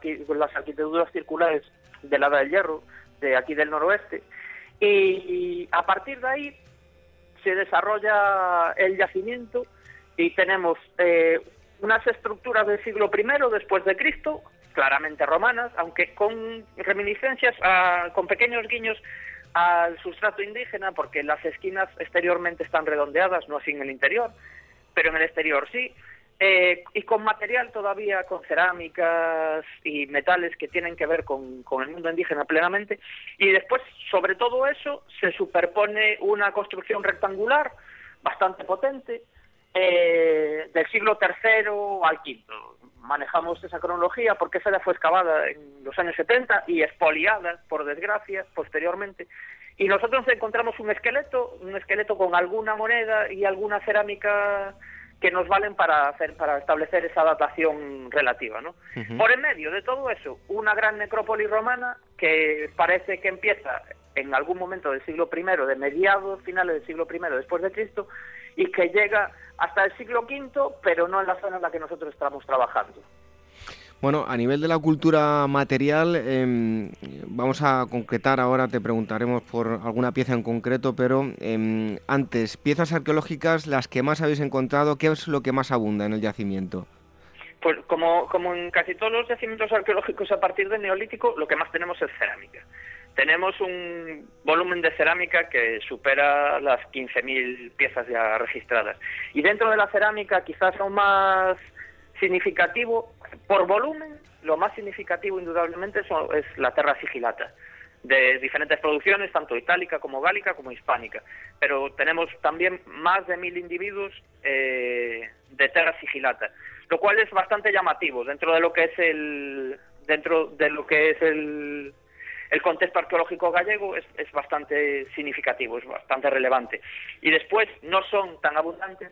arquitecturas circulares de la del Hierro, de aquí del noroeste. Y, a partir de ahí se desarrolla el yacimiento y tenemos eh, unas estructuras del siglo I después de Cristo, claramente romanas, aunque con reminiscencias, con pequeños guiños al sustrato indígena porque las esquinas exteriormente están redondeadas, no así en el interior, pero en el exterior sí. Eh, y con material todavía, con cerámicas y metales que tienen que ver con, el mundo indígena plenamente. Y después, sobre todo eso, se superpone una construcción rectangular bastante potente eh, del siglo III al V. Manejamos esa cronología porque esa ya fue excavada en los años 70 y expoliada, por desgracia, posteriormente. Y nosotros encontramos un esqueleto, un esqueleto con alguna moneda y alguna cerámica que nos valen para hacer para establecer esa datación relativa, ¿no? Por en medio de todo eso, una gran necrópolis romana que parece que empieza en algún momento del siglo I, de mediados finales del siglo I después de Cristo, y que llega hasta el siglo V, pero no en la zona en la que nosotros estamos trabajando. Bueno, a nivel de la cultura material, em, vamos a concretar ahora, te preguntaremos por alguna pieza en concreto, pero em, antes, piezas arqueológicas, las que más habéis encontrado, ¿qué es lo que más abunda en el yacimiento? Pues como, como en casi todos los yacimientos arqueológicos a partir del Neolítico, lo que más tenemos es cerámica. Tenemos un volumen de cerámica que supera las 15.000 piezas ya registradas. Y dentro de la cerámica, quizás aún más significativo, por volumen, lo más significativo indudablemente es la terra sigilata, de diferentes producciones, tanto itálica como gálica como hispánica. Pero tenemos también más de mil individuos eh, de terra sigilata, lo cual es bastante llamativo dentro de lo que es el dentro de lo que es el el contexto arqueológico gallego es, es bastante significativo, es bastante relevante. Y después no son tan abundantes,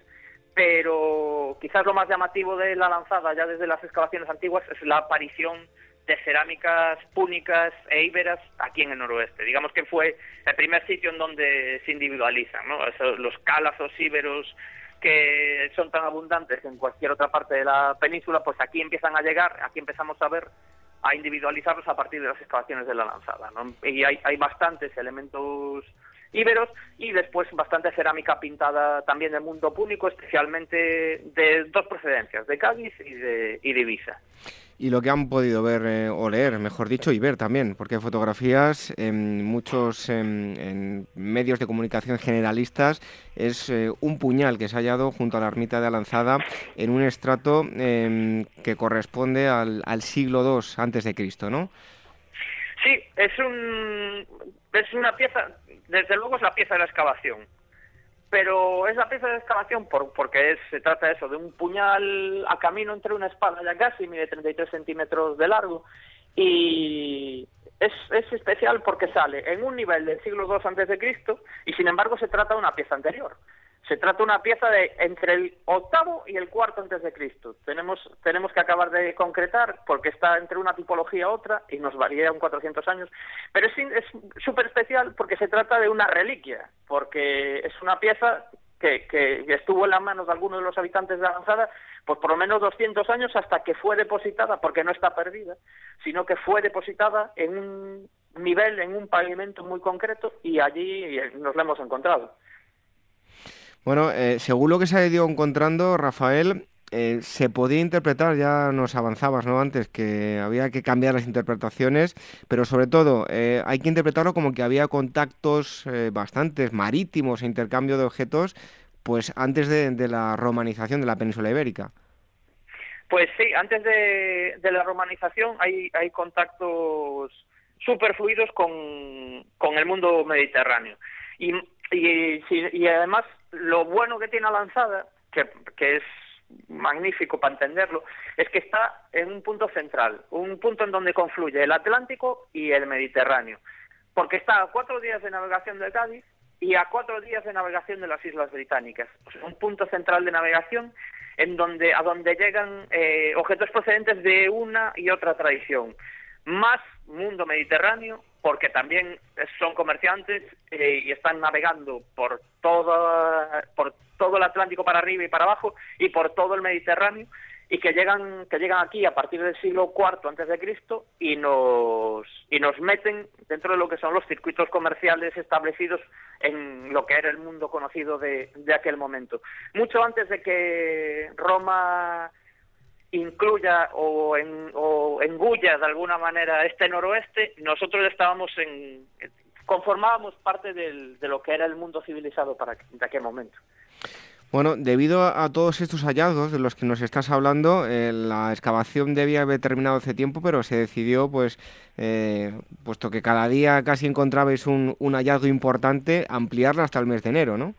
pero quizás lo más llamativo de la lanzada ya desde las excavaciones antiguas es la aparición de cerámicas púnicas e íberas aquí en el noroeste. Digamos que fue el primer sitio en donde se individualizan, ¿no? los calazos íberos que son tan abundantes en cualquier otra parte de la península, pues aquí empiezan a llegar, aquí empezamos a ver a individualizarlos a partir de las excavaciones de la lanzada. Y hay, hay bastantes elementos íberos y después bastante cerámica pintada también del mundo público, especialmente de dos procedencias, de Cádiz y de, y de Ibiza y lo que han podido ver eh, o leer, mejor dicho, y ver también, porque hay fotografías en muchos en, medios de comunicación generalistas, es eh, un puñal que se ha hallado junto a la ermita de Alanzada en un estrato em, que corresponde al, al siglo II antes de Cristo, ¿no? Sí, es un es una pieza, desde luego es la pieza de la excavación pero esa pieza de excavación, por, porque se trata de eso, de un puñal a camino entre una espada ya casi, mide 33 centímetros de largo, y es, es especial porque sale en un nivel del siglo II antes de Cristo y sin embargo se trata de una pieza anterior. Se trata una pieza de entre el octavo y el cuarto antes de Cristo. Tenemos, tenemos que acabar de concretar porque está entre una tipología y otra y nos varía un 400 años. Pero es súper especial porque se trata de una reliquia, porque es una pieza que, que, estuvo en las manos de algunos de los habitantes de Avanzada, pues por lo menos 200 años hasta que fue depositada, porque no está perdida, sino que fue depositada en un nivel, en un pavimento muy concreto y allí nos la hemos encontrado. Bueno, eh, según lo que se ha ido encontrando, Rafael, eh, se podía interpretar, ya nos avanzabas ¿no? antes, que había que cambiar las interpretaciones, pero sobre todo eh, hay que interpretarlo como que había contactos bastantes marítimos e intercambio de objetos pues antes de, la romanización de la península ibérica. Pues sí, antes de, la romanización hay, hay contactos superfluidos con, con el mundo mediterráneo. Y, y, y, además lo bueno que tiene Alanzada, que, que es magnífico para entenderlo, es que está en un punto central, un punto en donde confluye el Atlántico y el Mediterráneo, porque está a cuatro días de navegación de Cádiz y a cuatro días de navegación de las Islas Británicas. un punto central de navegación en donde, a donde llegan eh, objetos procedentes de una y otra tradición. Más mundo mediterráneo, porque también son comerciantes eh, y están navegando por todo, por todo el Atlántico para arriba y para abajo y por todo el Mediterráneo y que llegan que llegan aquí a partir del siglo IV antes de Cristo y nos y nos meten dentro de lo que son los circuitos comerciales establecidos en lo que era el mundo conocido de, de aquel momento. Mucho antes de que Roma incluya o, en, o engulla de alguna manera este noroeste nosotros estábamos en conformábamos parte de lo que era el mundo civilizado para de aquel momento bueno, debido a, todos estos hallazgos de los que nos estás hablando, eh, la excavación debía haber terminado hace tiempo, pero se decidió, pues, eh, puesto que cada día casi encontrabais un, un hallazgo importante, ampliarla hasta el mes de enero, ¿no?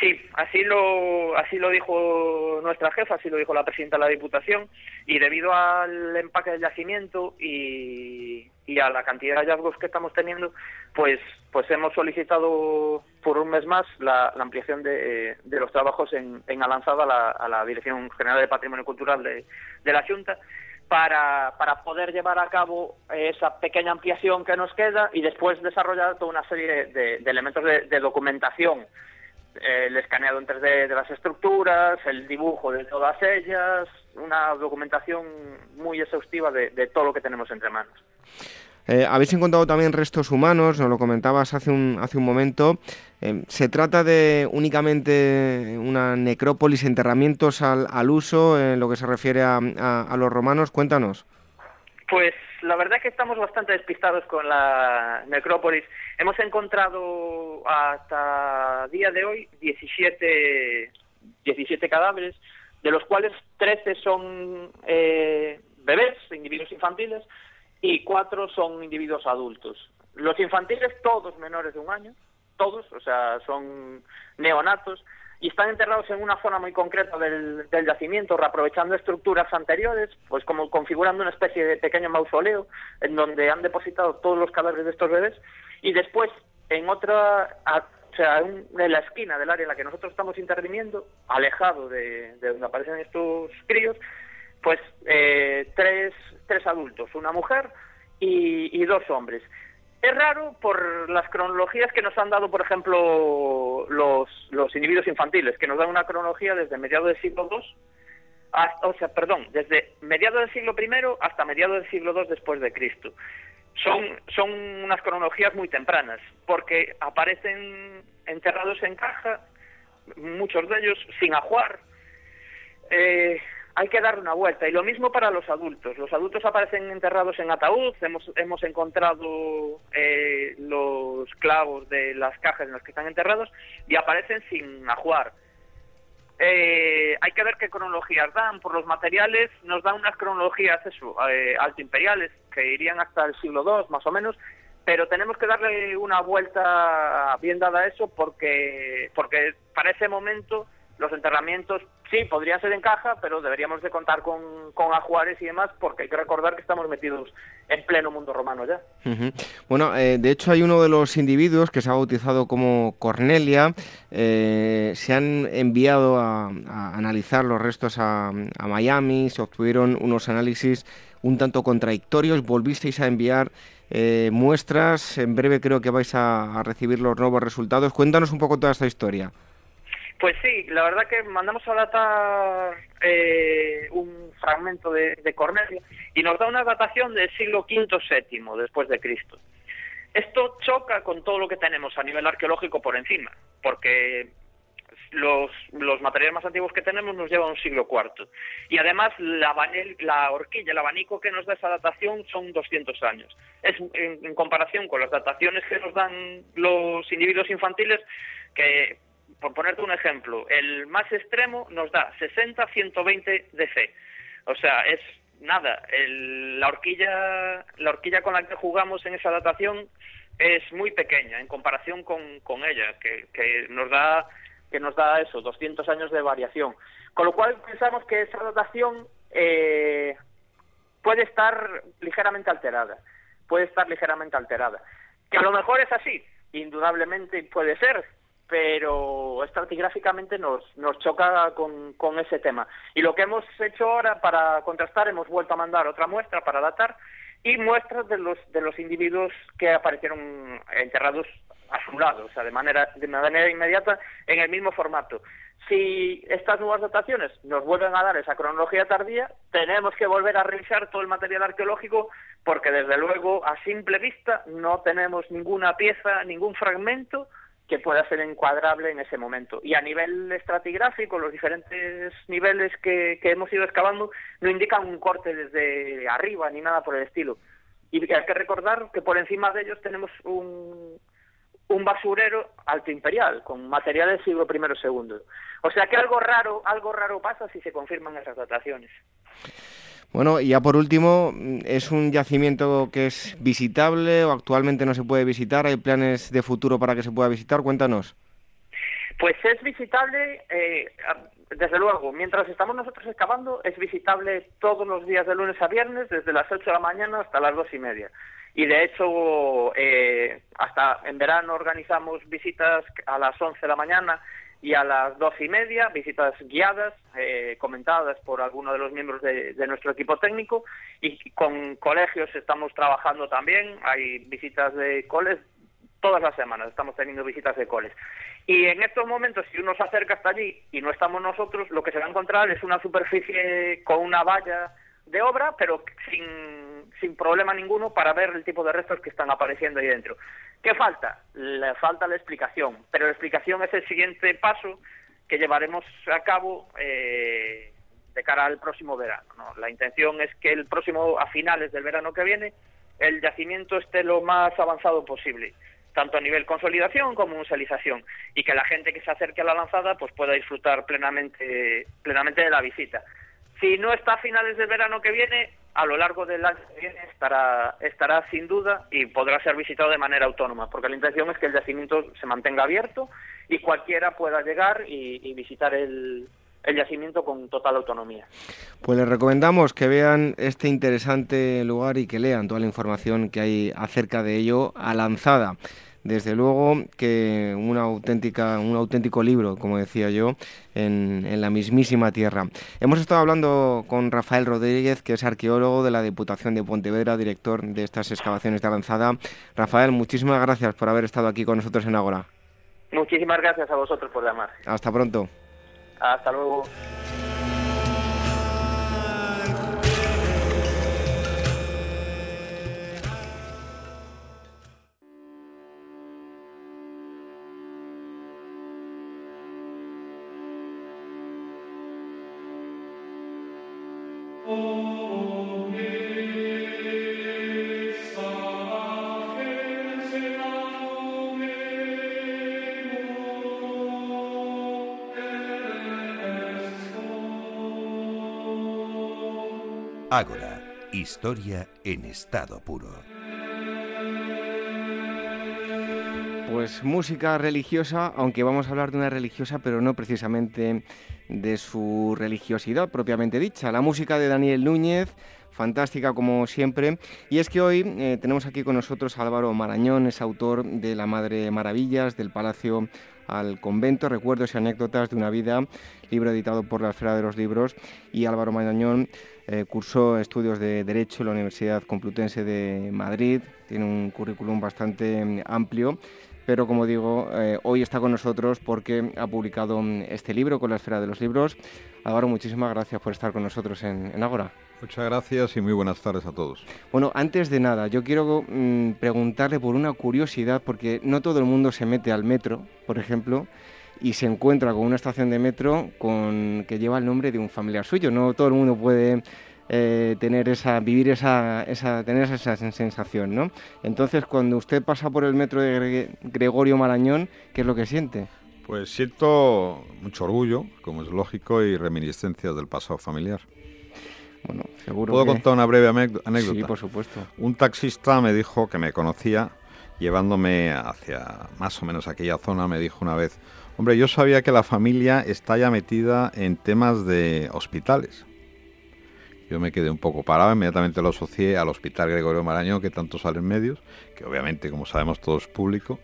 Sí, así lo, así lo dijo nuestra jefa, así lo dijo la presidenta de la Diputación, y debido al empaque del yacimiento y, a la cantidad de hallazgos que estamos teniendo, pues, pues hemos solicitado por un mes más la, ampliación de, de, los trabajos en, en Alanzada a la, a la, Dirección General de Patrimonio Cultural de, la Junta para, para, poder llevar a cabo esa pequeña ampliación que nos queda y después desarrollar toda una serie de elementos de, documentación el escaneado en 3D de las estructuras, el dibujo de todas ellas, una documentación muy exhaustiva de, todo lo que tenemos entre manos. Eh, habéis encontrado también restos humanos, nos lo comentabas hace un, hace un momento. Eh, ¿Se trata de únicamente una necrópolis, enterramientos al, al uso en lo que se refiere a, a los romanos? Cuéntanos. Pues la verdad es que estamos bastante despistados con la necrópolis. Hemos encontrado hasta día de hoy 17, 17 cadáveres, de los cuales 13 son eh, bebés, individuos infantiles, y 4 son individuos adultos. Los infantiles, todos menores de un año, todos, o sea, son neonatos, y están enterrados en una zona muy concreta del, yacimiento, reaprovechando estructuras anteriores, pues como configurando una especie de pequeño mausoleo en donde han depositado todos los cadáveres de estos bebés y después en otra, o sea, en, la esquina del área en la que nosotros estamos interviniendo, alejado de, donde aparecen estos críos, pues eh, tres, tres adultos, una mujer y dos hombres. Es raro por las cronologías que nos han dado, por ejemplo, los, individuos infantiles, que nos dan una cronología desde mediados del siglo II, hasta, o sea, perdón, desde mediados del siglo I hasta mediados del siglo II después de Cristo. Son, son unas cronologías muy tempranas, porque aparecen enterrados en caja, muchos de ellos sin ajuar, eh, hay que darle una vuelta. Y lo mismo para los adultos. Los adultos aparecen enterrados en ataúd. Hemos, hemos encontrado eh, los clavos de las cajas en las que están enterrados y aparecen sin ajuar. Eh, hay que ver qué cronologías dan. Por los materiales nos dan unas cronologías eso, eh, alto imperiales que irían hasta el siglo II más o menos, pero tenemos que darle una vuelta bien dada a eso porque, porque para ese momento los enterramientos sí podrían ser en caja, pero deberíamos de contar con, con ajuares y demás, porque hay que recordar que estamos metidos en pleno mundo romano ya. Bueno, eh, de hecho hay uno de los individuos que se ha bautizado como Cornelia, eh, se han enviado a, analizar los restos a, Miami, se obtuvieron unos análisis un tanto contradictorios, volvisteis a enviar eh, muestras, en breve creo que vais a recibir los nuevos resultados. Cuéntanos un poco toda esta historia. Pues sí, la verdad que mandamos a datar eh, un fragmento de, de, Cornelio y nos da una datación del siglo V VII después de Cristo. Esto choca con todo lo que tenemos a nivel arqueológico por encima, porque los, los materiales más antiguos que tenemos nos llevan un siglo IV. Y además la, la horquilla, el abanico que nos da esa datación son 200 años. Es en, comparación con las dataciones que nos dan los individuos infantiles, que, por ponerte un ejemplo, el más extremo nos da 60-120 DC. O sea, es nada, la horquilla la horquilla con la que jugamos en esa datación es muy pequeña en comparación con, con ella, que, que nos da que nos da eso, 200 años de variación. Con lo cual pensamos que esa datación eh, puede estar ligeramente alterada, puede estar ligeramente alterada. Que a lo mejor es así, indudablemente puede ser, pero estratigráficamente nos, nos choca con, con ese tema. Y lo que hemos hecho ahora para contrastar, hemos vuelto a mandar otra muestra para datar y muestras de los, de los individuos que aparecieron enterrados a su lado, o sea, de manera, de manera inmediata en el mismo formato. Si estas nuevas dataciones nos vuelven a dar esa cronología tardía, tenemos que volver a revisar todo el material arqueológico porque desde luego a simple vista no tenemos ninguna pieza, ningún fragmento que pueda ser encuadrable en ese momento. Y a nivel estratigráfico, los diferentes niveles que, que hemos ido excavando no indican un corte desde arriba ni nada por el estilo. Y hay que recordar que por encima de ellos tenemos un, un basurero alto imperial con material del siglo I o II. O sea que algo raro, algo raro pasa si se confirman esas dataciones. Bueno, y ya por último, ¿es un yacimiento que es visitable o actualmente no se puede visitar? ¿Hay planes de futuro para que se pueda visitar? Cuéntanos. Pues es visitable, eh, desde luego, mientras estamos nosotros excavando, es visitable todos los días de lunes a viernes, desde las 8 de la mañana hasta las dos y media y de hecho eh, hasta en verano organizamos visitas a las 11 de la mañana y a las doce y media, visitas guiadas, eh, comentadas por alguno de los miembros de, nuestro equipo técnico y con colegios estamos trabajando también, hay visitas de coles todas las semanas, estamos teniendo visitas de coles. Y en estos momentos, si uno se acerca hasta allí y no estamos nosotros, lo que se va a encontrar es una superficie con una valla de obra, pero sin sin problema ninguno para ver el tipo de restos que están apareciendo ahí dentro. ¿Qué falta? Le falta la explicación, pero la explicación es el siguiente paso que llevaremos a cabo eh, de cara al próximo verano. La intención es que el próximo, a finales del verano que viene, el yacimiento esté lo más avanzado posible, tanto a nivel consolidación como musealización, y que la gente que se acerque a la lanzada pues pueda disfrutar plenamente, plenamente de la visita. Si no está a finales del verano que viene, a lo largo del año que estará, estará sin duda y podrá ser visitado de manera autónoma, porque la intención es que el yacimiento se mantenga abierto y cualquiera pueda llegar y, visitar el, el yacimiento con total autonomía. Pues les recomendamos que vean este interesante lugar y que lean toda la información que hay acerca de ello a lanzada desde luego que una auténtica, un auténtico libro, como decía yo, en, en, la mismísima tierra. Hemos estado hablando con Rafael Rodríguez, que es arqueólogo de la Diputación de Pontevedra, director de estas excavaciones de avanzada. Rafael, muchísimas gracias por haber estado aquí con nosotros en Agora. Muchísimas gracias a vosotros por llamar. Hasta pronto. Hasta luego. Historia en estado puro. Pues música religiosa, aunque vamos a hablar de una religiosa, pero no precisamente de su religiosidad propiamente dicha. La música de Daniel Núñez, fantástica como siempre. Y es que hoy eh, tenemos aquí con nosotros a Álvaro Marañón, es autor de La Madre Maravillas, del Palacio al Convento, Recuerdos y Anécdotas de una Vida, libro editado por la Esfera de los Libros. Y Álvaro Marañón eh, cursó estudios de Derecho en la Universidad Complutense de Madrid, tiene un currículum bastante mm, amplio pero como digo, eh, hoy está con nosotros porque ha publicado mm, este libro con la esfera de los libros. Álvaro, muchísimas gracias por estar con nosotros en, en Ágora. Muchas gracias y muy buenas tardes a todos. Bueno, antes de nada, yo quiero mm, preguntarle por una curiosidad, porque no todo el mundo se mete al metro, por ejemplo, y se encuentra con una estación de metro con, que lleva el nombre de un familiar suyo. No todo el mundo puede eh, tener esa, vivir esa, esa, tener esa sensación, ¿no? Entonces, cuando usted pasa por el metro de Gregorio Marañón, ¿qué es lo que siente? Pues siento mucho orgullo, como es lógico, y reminiscencias del pasado familiar. Bueno, seguro ¿Puedo contar una breve anécdota? Sí, por supuesto. Un taxista me dijo que me conocía, llevándome hacia más o menos aquella zona, me dijo una vez, hombre, yo sabía que la familia está ya metida en temas de hospitales. Yo me quedé un poco parado, inmediatamente lo asocié al Hospital Gregorio Marañón, que tanto sale en medios, que obviamente, como sabemos, todo es público.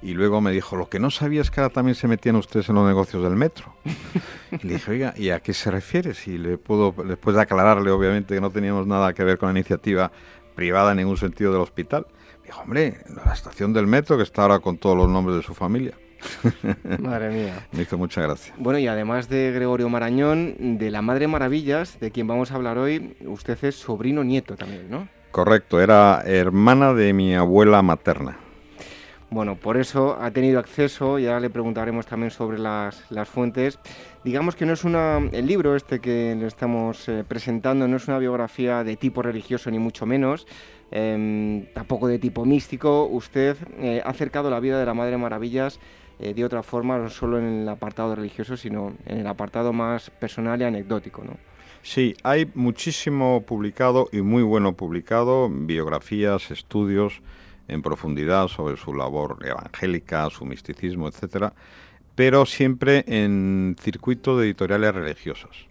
Y luego me dijo, lo que no sabía es que ahora también se metían ustedes en los negocios del metro. y le dije, oiga, ¿y a qué se refiere? Si le puedo, después de aclararle, obviamente, que no teníamos nada que ver con la iniciativa privada en ningún sentido del hospital. Me dijo, hombre, la estación del metro que está ahora con todos los nombres de su familia. Madre mía. Me hizo mucha gracia. Bueno, y además de Gregorio Marañón, de la Madre Maravillas, de quien vamos a hablar hoy, usted es sobrino nieto también, ¿no? Correcto, era hermana de mi abuela materna. Bueno, por eso ha tenido acceso, ya le preguntaremos también sobre las, fuentes. Digamos que no es una, el libro este que le estamos eh, presentando no es una biografía de tipo religioso ni mucho menos, em, tampoco de tipo místico. Usted eh, ha acercado la vida de la Madre Maravillas eh, de otra forma, no solo en el apartado religioso, sino en el apartado más personal y anecdótico, ¿no? Sí, hay muchísimo publicado y muy bueno publicado, biografías, estudios en profundidad sobre su labor evangélica, su misticismo, etcétera, pero siempre en circuito de editoriales religiosos.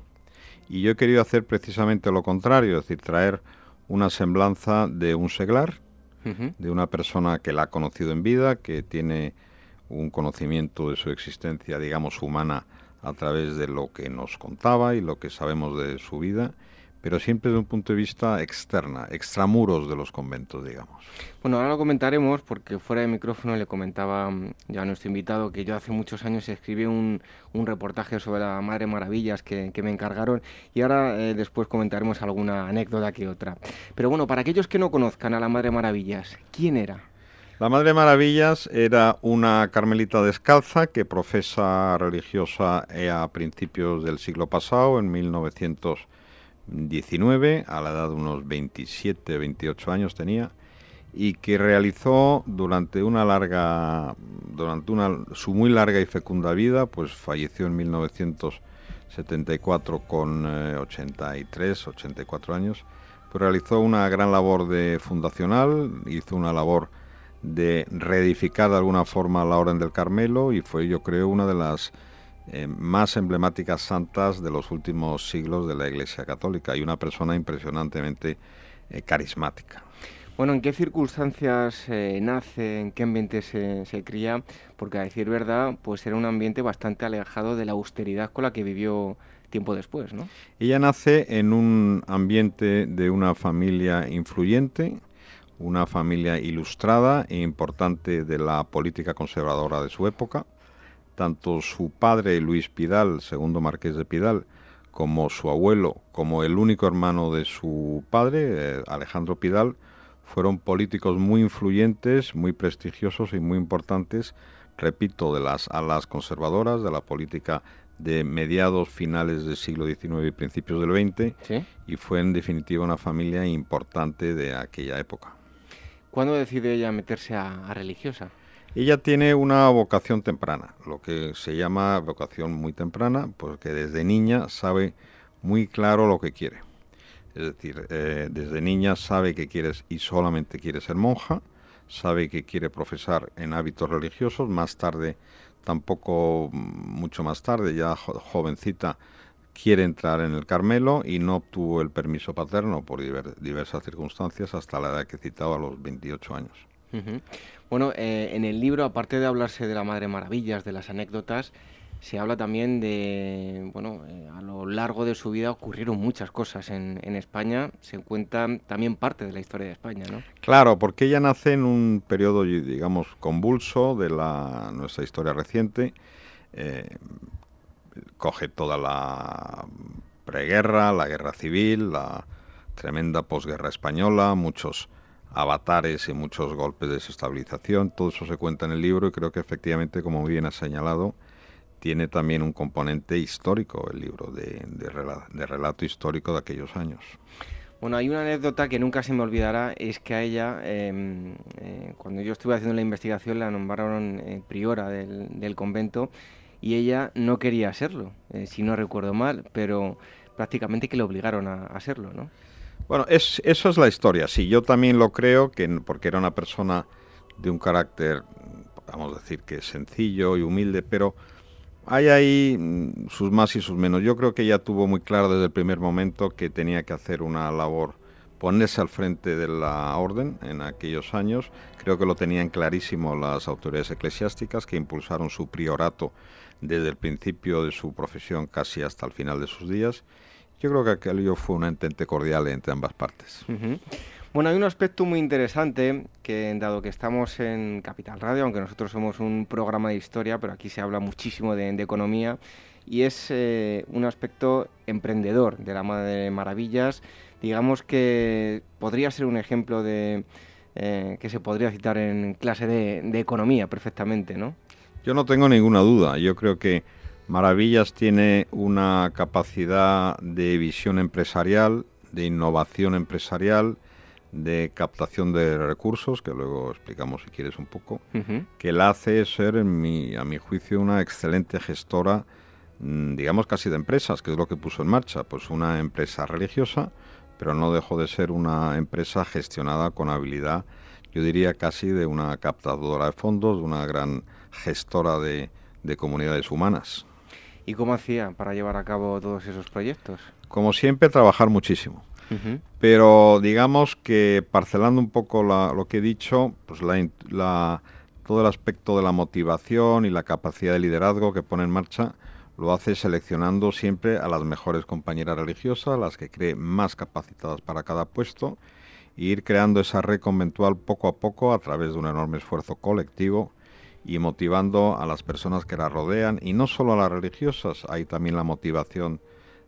Y yo he querido hacer precisamente lo contrario, es decir, traer una semblanza de un seglar, de una persona que la ha conocido en vida, que tiene un conocimiento de su existencia, digamos, humana a través de lo que nos contaba y lo que sabemos de su vida pero siempre desde un punto de vista externa, extramuros de los conventos, digamos. Bueno, ahora lo comentaremos porque fuera de micrófono le comentaba mm, ya a nuestro invitado que yo hace muchos años escribí un, un reportaje sobre la Madre Maravillas que, me encargaron y ahora eh, después comentaremos alguna anécdota que otra. Pero bueno, para aquellos que no conozcan a la Madre Maravillas, ¿quién era? La Madre Maravillas era una carmelita descalza que profesa religiosa a principios del siglo pasado, en 1900 19, a la edad de unos 27, 28 años tenía, y que realizó durante una larga, durante una, su muy larga y fecunda vida, pues falleció en 1974 con 83, eh, 84 años, pues realizó una gran labor de fundacional, hizo una labor de reedificar de alguna forma la Orden del Carmelo y fue yo creo una de las eh, más emblemáticas santas de los últimos siglos de la Iglesia Católica y una persona impresionantemente eh, carismática. Bueno, ¿en qué circunstancias eh, nace, en qué ambiente se, se, cría? Porque a decir verdad, pues era un ambiente bastante alejado de la austeridad con la que vivió tiempo después, ¿no? Ella nace en un ambiente de una familia influyente, una familia ilustrada e importante de la política conservadora de su época tanto su padre Luis Pidal, segundo marqués de Pidal, como su abuelo, como el único hermano de su padre, eh, Alejandro Pidal, fueron políticos muy influyentes, muy prestigiosos y muy importantes, repito, de las alas conservadoras, de la política de mediados, finales del siglo XIX y principios del XX, y fue en definitiva una familia importante de aquella época. ¿Cuándo decide ella meterse a religiosa? Ella tiene una vocación temprana, lo que se llama vocación muy temprana, porque desde niña sabe muy claro lo que quiere. Es decir, eh, desde niña sabe que quiere y solamente quiere ser monja, sabe que quiere profesar en hábitos religiosos, más tarde, tampoco mucho más tarde, ya jovencita, quiere entrar en el Carmelo y no obtuvo el permiso paterno por diversas circunstancias hasta la edad que citaba, a los 28 años. Bueno, eh, en el libro, aparte de hablarse de la Madre Maravillas, de las anécdotas, se habla también de, bueno, eh, a lo largo de su vida ocurrieron muchas cosas en, España, se cuenta también parte de la historia de España, ¿no? Claro, porque ella nace en un periodo, digamos, convulso de la, nuestra historia reciente, eh, coge toda la preguerra, la guerra civil, la tremenda posguerra española, muchos avatares y muchos golpes de desestabilización, todo eso se cuenta en el libro y creo que efectivamente, como bien ha señalado, tiene también un componente histórico el libro, de, relato, histórico de aquellos años. Bueno, hay una anécdota que nunca se me olvidará, es que a ella, em, eh, cuando yo estuve haciendo la investigación, la nombraron eh, priora del, convento y ella no quería serlo, eh, si no recuerdo mal, pero prácticamente que le obligaron a, serlo, ¿no? Bueno, es, eso es la historia. Sí, yo también lo creo, que porque era una persona de un carácter, vamos a decir que sencillo y humilde, pero hay ahí mm, sus más y sus menos. Yo creo que ella tuvo muy claro desde el primer momento que tenía que hacer una labor, ponerse al frente de la orden en aquellos años. Creo que lo tenían clarísimo las autoridades eclesiásticas que impulsaron su priorato desde el principio de su profesión casi hasta el final de sus días yo creo que aquello fue un entente cordial entre ambas partes. Bueno, hay un aspecto muy interesante que, dado que estamos en Capital Radio, aunque nosotros somos un programa de historia, pero aquí se habla muchísimo de, economía, y es eh, un aspecto emprendedor de la Madre Maravillas. Digamos que podría ser un ejemplo de eh, que se podría citar en clase de, de economía perfectamente, ¿no? Yo no tengo ninguna duda. Yo creo que Maravillas tiene una capacidad de visión empresarial, de innovación empresarial, de captación de recursos, que luego explicamos si quieres un poco, que la hace ser, en mi, a mi juicio, una excelente gestora, mm, digamos casi de empresas, que es lo que puso en marcha, pues una empresa religiosa, pero no dejó de ser una empresa gestionada con habilidad, yo diría casi de una captadora de fondos, de una gran gestora de comunidades humanas. ¿Y cómo hacía para llevar a cabo todos esos proyectos? Como siempre, trabajar muchísimo. Pero digamos que parcelando un poco lo que he dicho, pues la, todo el aspecto de la motivación y la capacidad de liderazgo que pone en marcha lo hace seleccionando siempre a las mejores compañeras religiosas, las que cree más capacitadas para cada puesto, e ir creando esa red conventual poco a poco a través de un enorme esfuerzo colectivo y motivando a las personas que la rodean y no solo a las religiosas, hay también la motivación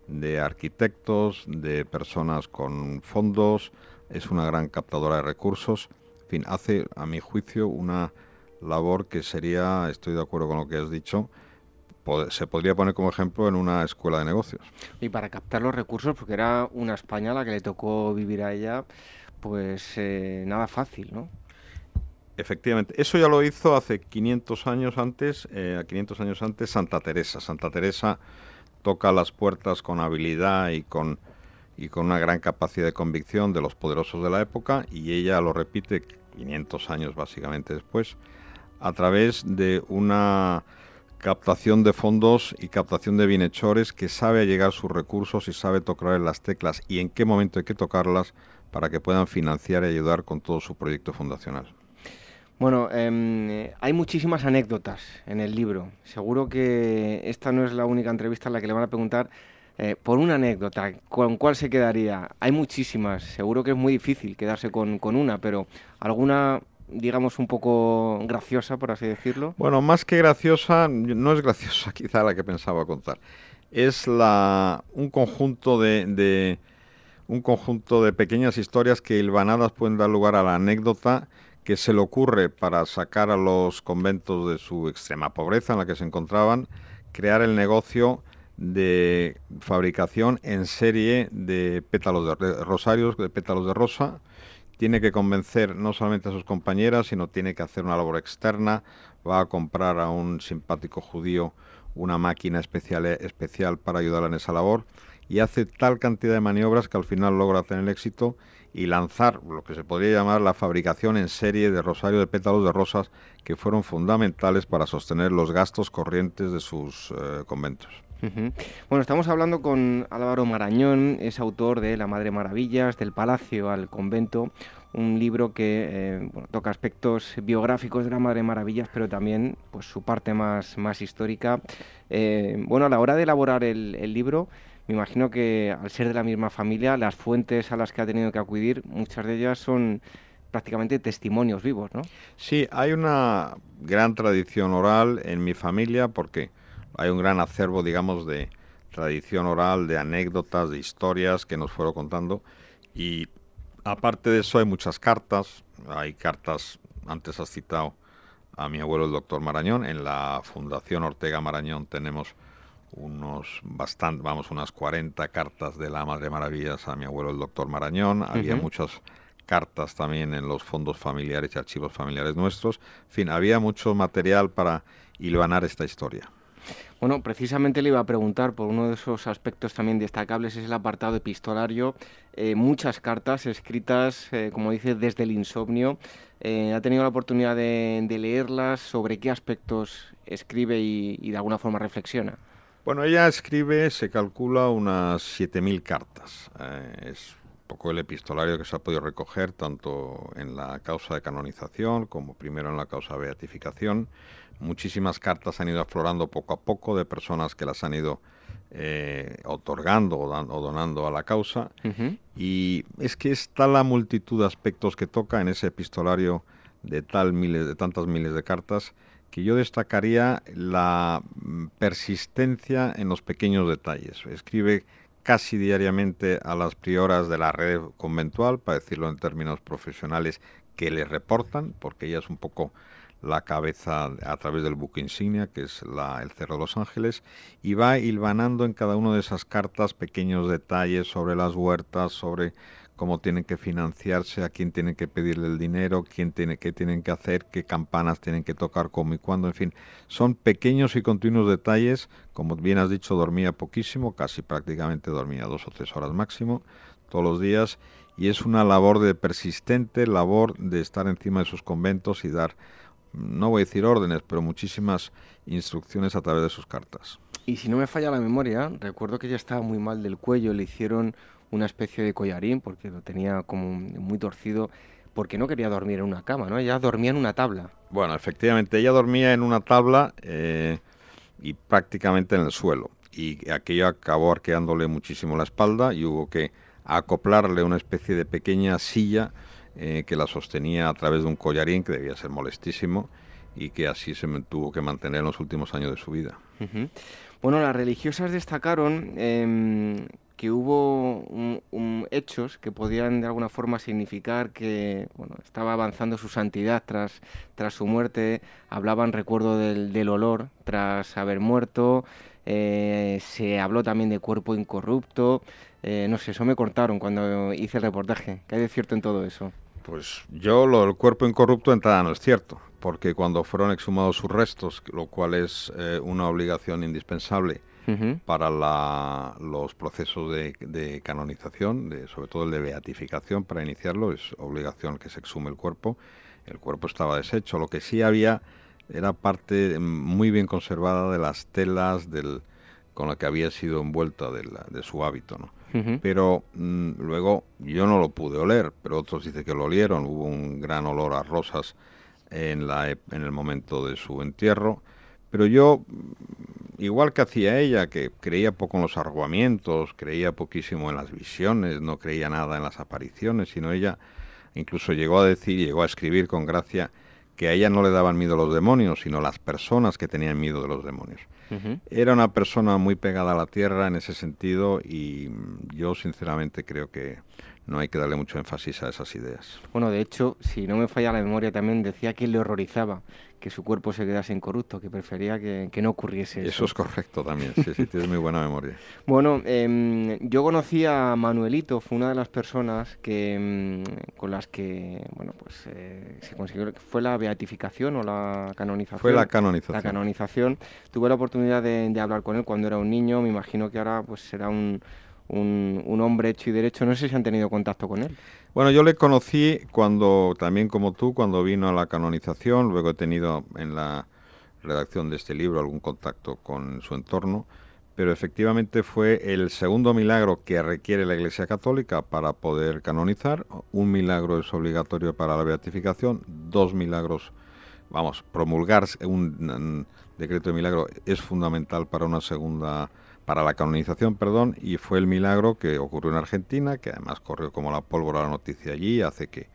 de arquitectos, de personas con fondos, es una gran captadora de recursos, en fin, hace a mi juicio una labor que sería, estoy de acuerdo con lo que has dicho, se podría poner como ejemplo en una escuela de negocios. Y para captar los recursos, porque era una España la que le tocó vivir a ella, pues eh, nada fácil, ¿no? Efectivamente, eso ya lo hizo hace 500 años antes, eh, 500 años antes Santa Teresa. Santa Teresa toca las puertas con habilidad y con, y con una gran capacidad de convicción de los poderosos de la época y ella lo repite 500 años básicamente después a través de una captación de fondos y captación de bienhechores que sabe llegar sus recursos y sabe tocar las teclas y en qué momento hay que tocarlas para que puedan financiar y ayudar con todo su proyecto fundacional. Bueno, em, hay muchísimas anécdotas en el libro. Seguro que esta no es la única entrevista en la que le van a preguntar eh, por una anécdota, ¿con cuál se quedaría? Hay muchísimas, seguro que es muy difícil quedarse con, una, pero alguna, digamos, un poco graciosa, por así decirlo. Bueno, más que graciosa, no es graciosa quizá la que pensaba contar. Es la, un conjunto de, un conjunto de pequeñas historias que hilvanadas pueden dar lugar a la anécdota que se le ocurre para sacar a los conventos de su extrema pobreza en la que se encontraban, crear el negocio de fabricación en serie de pétalos de rosarios, de pétalos de rosa. Tiene que convencer no solamente a sus compañeras, sino tiene que hacer una labor externa. Va a comprar a un simpático judío una máquina especial, especial para ayudarla en esa labor y hace tal cantidad de maniobras que al final logra tener éxito y lanzar lo que se podría llamar la fabricación en serie de rosario de pétalos de rosas que fueron fundamentales para sostener los gastos corrientes de sus eh, conventos. Bueno, estamos hablando con Álvaro Marañón, es autor de La Madre Maravillas, del Palacio al Convento, un libro que eh, toca aspectos biográficos de la Madre Maravillas, pero también pues, su parte más, más histórica. Eh, bueno, a la hora de elaborar el, el, libro, me imagino que al ser de la misma familia, las fuentes a las que ha tenido que acudir, muchas de ellas son prácticamente testimonios vivos, ¿no? Sí, hay una gran tradición oral en mi familia porque hay un gran acervo, digamos, de tradición oral, de anécdotas, de historias que nos fueron contando. Y Aparte de eso hay muchas cartas, hay cartas, antes has citado a mi abuelo el doctor Marañón, en la Fundación Ortega Marañón tenemos unos bastante, vamos, unas 40 cartas de la Madre Maravillas a mi abuelo el doctor Marañón, había muchas cartas también en los fondos familiares y archivos familiares nuestros, en fin, había mucho material para hilvanar esta historia. Bueno, precisamente le iba a preguntar por uno de esos aspectos también destacables, es el apartado epistolario. Eh, muchas cartas escritas, eh, como dice, desde el insomnio. Eh, ¿Ha tenido la oportunidad de, leerlas? ¿Sobre qué aspectos escribe y, de alguna forma reflexiona? Bueno, ella escribe, se calcula, unas 7.000 cartas. es poco el epistolario que se ha podido recoger tanto en la causa de canonización como primero en la causa de beatificación. Muchísimas cartas han ido aflorando poco a poco de personas que las han ido eh, otorgando o, donando a la causa. Y es que está la multitud de aspectos que toca en ese epistolario de, tal miles, de tantas miles de cartas que yo destacaría la mm, persistencia en los pequeños detalles. Escribe casi diariamente a las prioras de la red conventual, para decirlo en términos profesionales, que le reportan, porque ella es un poco la cabeza a través del buque insignia, que es el Cerro de los Ángeles, y va hilvanando en cada una de esas cartas pequeños detalles sobre las huertas, sobre cómo tienen que financiarse, a quién tienen que pedirle el dinero, quién tiene, qué tienen que hacer, qué campanas tienen que tocar, cómo y cuándo, en fin. Son pequeños y continuos detalles. Como bien has dicho, dormía poquísimo, casi prácticamente dormía dos o tres horas máximo todos los días y es una labor de persistente labor de estar encima de sus conventos y dar no voy a decir órdenes, pero muchísimas instrucciones a través de sus cartas. Y si no me falla la memoria, recuerdo que ella estaba muy mal del cuello, le hicieron una especie de collarín porque lo tenía como muy torcido porque no quería dormir en una cama, ¿no? Ella dormía en una tabla. Bueno, efectivamente, ella dormía en una tabla eh, y prácticamente en el suelo. Y aquello acabó arqueándole muchísimo la espalda y hubo que acoplarle una especie de pequeña silla eh, que la sostenía a través de un collarín que debía ser molestísimo y que así se tuvo que mantener en los últimos años de su vida. Bueno, las religiosas destacaron em, que hubo hechos que podían de alguna forma significar que bueno, estaba avanzando su santidad tras, tras su muerte. Hablaban, recuerdo, del, del olor tras haber muerto. Eh, se habló también de cuerpo incorrupto. Eh, no sé, eso me cortaron cuando hice el reportaje. ¿Qué hay de cierto en todo eso? Pues yo lo del cuerpo incorrupto entrada no es cierto, porque cuando fueron exhumados sus restos, lo cual es eh, una obligación indispensable para los procesos de, canonización, de, sobre todo el de beatificación, para iniciarlo, es obligación que se exhume el cuerpo. El cuerpo estaba deshecho, lo que sí había era parte muy bien conservada de las telas del, con la que había sido envuelta de, de su hábito, ¿no? Pero mm, luego yo no lo pude oler, pero otros dicen que lo olieron. Hubo un gran olor a rosas en, la, en el momento de su entierro. Pero yo, igual que hacía ella, que creía poco en los arrobamientos, creía poquísimo en las visiones, no creía nada en las apariciones, sino ella incluso llegó a decir, llegó a escribir con gracia, que a ella no le daban miedo los demonios, sino las personas que tenían miedo de los demonios. Era una persona muy pegada a la tierra en ese sentido y yo sinceramente creo que no hay que darle mucho énfasis a esas ideas. Bueno, de hecho, si no me falla la memoria, también decía que le horrorizaba que su cuerpo se quedase incorrupto, que prefería que, no ocurriese eso. Eso es correcto también, sí, sí, tienes muy buena memoria. Bueno, em, yo conocí a Manuelito, fue una de las personas que em, con las que, bueno, pues eh, se consiguió, fue la beatificación o la canonización. Fue la canonización. La canonización. Tuve la oportunidad de, de hablar con él cuando era un niño, me imagino que ahora pues será un un, hombre hecho y derecho. No sé si han tenido contacto con él. Bueno, yo le conocí cuando, también como tú, cuando vino a la canonización. Luego he tenido en la redacción de este libro algún contacto con su entorno. pero efectivamente fue el segundo milagro que requiere la Iglesia Católica para poder canonizar. Un milagro es obligatorio para la beatificación, dos milagros, vamos, promulgar un, decreto de milagro es fundamental para una segunda para la canonización, perdón, y fue el milagro que ocurrió en Argentina, que además corrió como la pólvora la noticia allí, hace que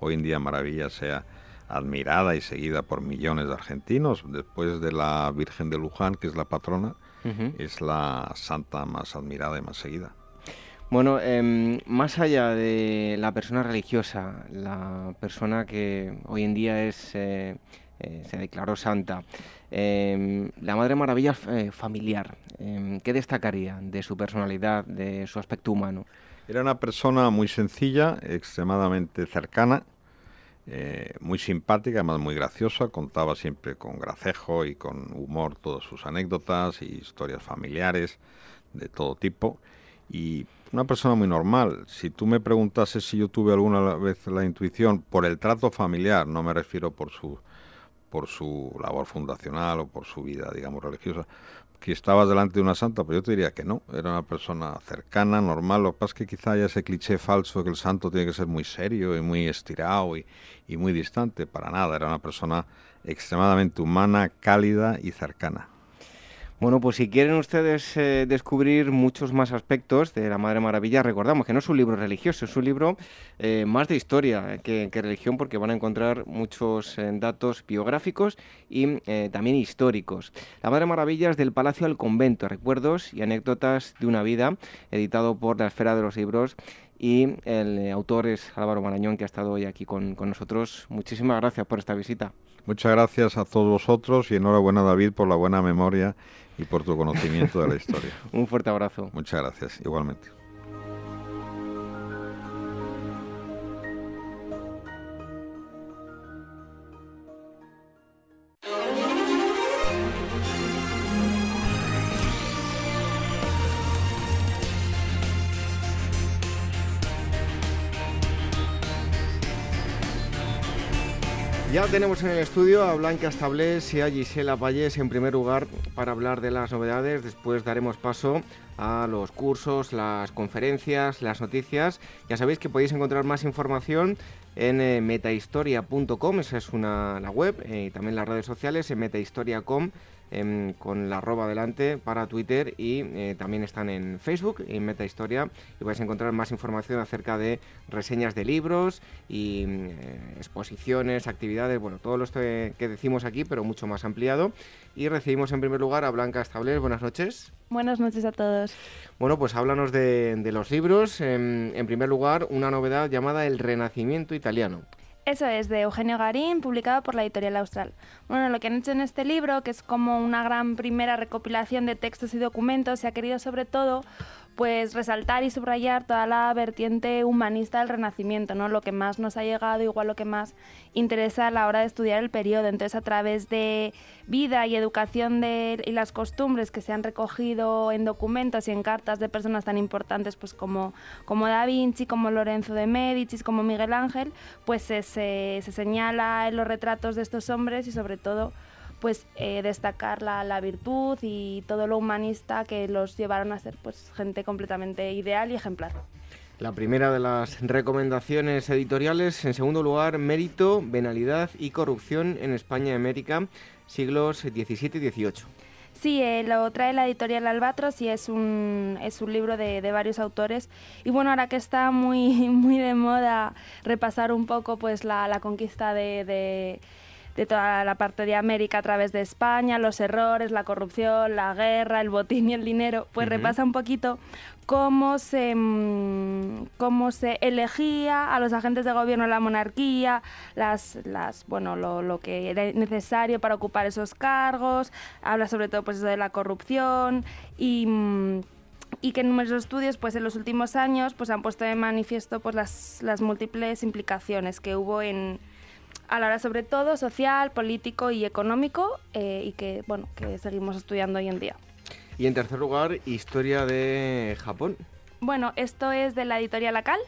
hoy en día Maravilla sea admirada y seguida por millones de argentinos, después de la Virgen de Luján, que es la patrona, es la santa más admirada y más seguida. Bueno, em, más allá de la persona religiosa, la persona que hoy en día es eh, eh, se declaró santa, em, la Madre Maravilla eh, familiar, em, ¿qué destacaría de su personalidad, de su aspecto humano? Era una persona muy sencilla, extremadamente cercana, eh, muy simpática, además muy graciosa, contaba siempre con gracejo y con humor todas sus anécdotas y historias familiares de todo tipo. Y una persona muy normal. Si tú me preguntases si yo tuve alguna vez la intuición por el trato familiar, no me refiero por su, por su labor fundacional o por su vida, digamos, religiosa, que estabas delante de una santa, pero yo te diría que no, era una persona cercana, normal, lo que pasa es que quizá haya ese cliché falso de que el santo tiene que ser muy serio y muy estirado y, y muy distante, para nada, era una persona extremadamente humana, cálida y cercana. Bueno, pues si quieren ustedes eh, descubrir muchos más aspectos de la Madre Maravilla, recordamos que no es un libro religioso, es un libro eh, más de historia que, religión porque van a encontrar muchos eh, datos biográficos y también históricos. La Madre Maravilla es del Palacio al Convento, recuerdos y anécdotas de una vida, editado por la Esfera de los Libros y el autor es Álvaro Marañón, que ha estado hoy aquí con, con nosotros. Muchísimas gracias por esta visita. Muchas gracias a todos vosotros y enhorabuena David por la buena memoria y por tu conocimiento de la historia. Un fuerte abrazo. Muchas gracias, igualmente. Ya tenemos en el estudio a Blanca Establés y a Gisela Payés en primer lugar para hablar de las novedades. Después daremos paso a los cursos, las conferencias, las noticias. Ya sabéis que podéis encontrar más información en eh, metahistoria.com, esa es una, la web, eh, y también las redes sociales en metahistoria.com Em, con la arroba delante para Twitter y eh, también están en Facebook, en Meta Historia, y vais a encontrar más información acerca de reseñas de libros y eh, exposiciones, actividades, bueno, todo lo que decimos aquí, pero mucho más ampliado. Y recibimos en primer lugar a Blanca Establés. Buenas noches. Buenas noches a todos. Bueno, pues háblanos de, los libros. en primer lugar, una novedad llamada El Renacimiento Italiano. Eso es, de Eugenio Garín, publicado por la editorial Austral. Bueno, lo que han hecho en este libro, que es como una gran primera recopilación de textos y documentos, se ha querido sobre todo pues resaltar y subrayar toda la vertiente humanista del Renacimiento, ¿no? Lo que más nos ha llegado, igual lo que más interesa a la hora de estudiar el periodo. Entonces, a través de vida y educación de, y las costumbres que se han recogido en documentos y en cartas de personas tan importantes pues como, como Da Vinci, como Lorenzo de Medici, como Miguel Ángel, pues se, se señala en los retratos de estos hombres y sobre todo pues eh, destacar la, la, virtud y todo lo humanista que los llevaron a ser pues gente completamente ideal y ejemplar. La primera de las recomendaciones editoriales, en segundo lugar, mérito, venalidad y corrupción en España y América, siglos XVII y XVIII. Sí, eh, lo trae la editorial Albatros y es un, es un libro de, de, varios autores. Y bueno, ahora que está muy, muy de moda repasar un poco pues la, la conquista de, de de toda la parte de América a través de España, los errores, la corrupción, la guerra, el botín y el dinero, pues repasa un poquito cómo se, mm, cómo se elegía a los agentes de gobierno de la monarquía, las, las, bueno, lo, lo, que era necesario para ocupar esos cargos, habla sobre todo pues, de la corrupción y mm, y que en numerosos estudios pues en los últimos años pues han puesto de manifiesto pues las, las múltiples implicaciones que hubo en, a la hora sobre todo social, político y económico eh, y que, bueno, que seguimos estudiando hoy en día. Y en tercer lugar, historia de Japón. Bueno, esto es de la editorial Acal,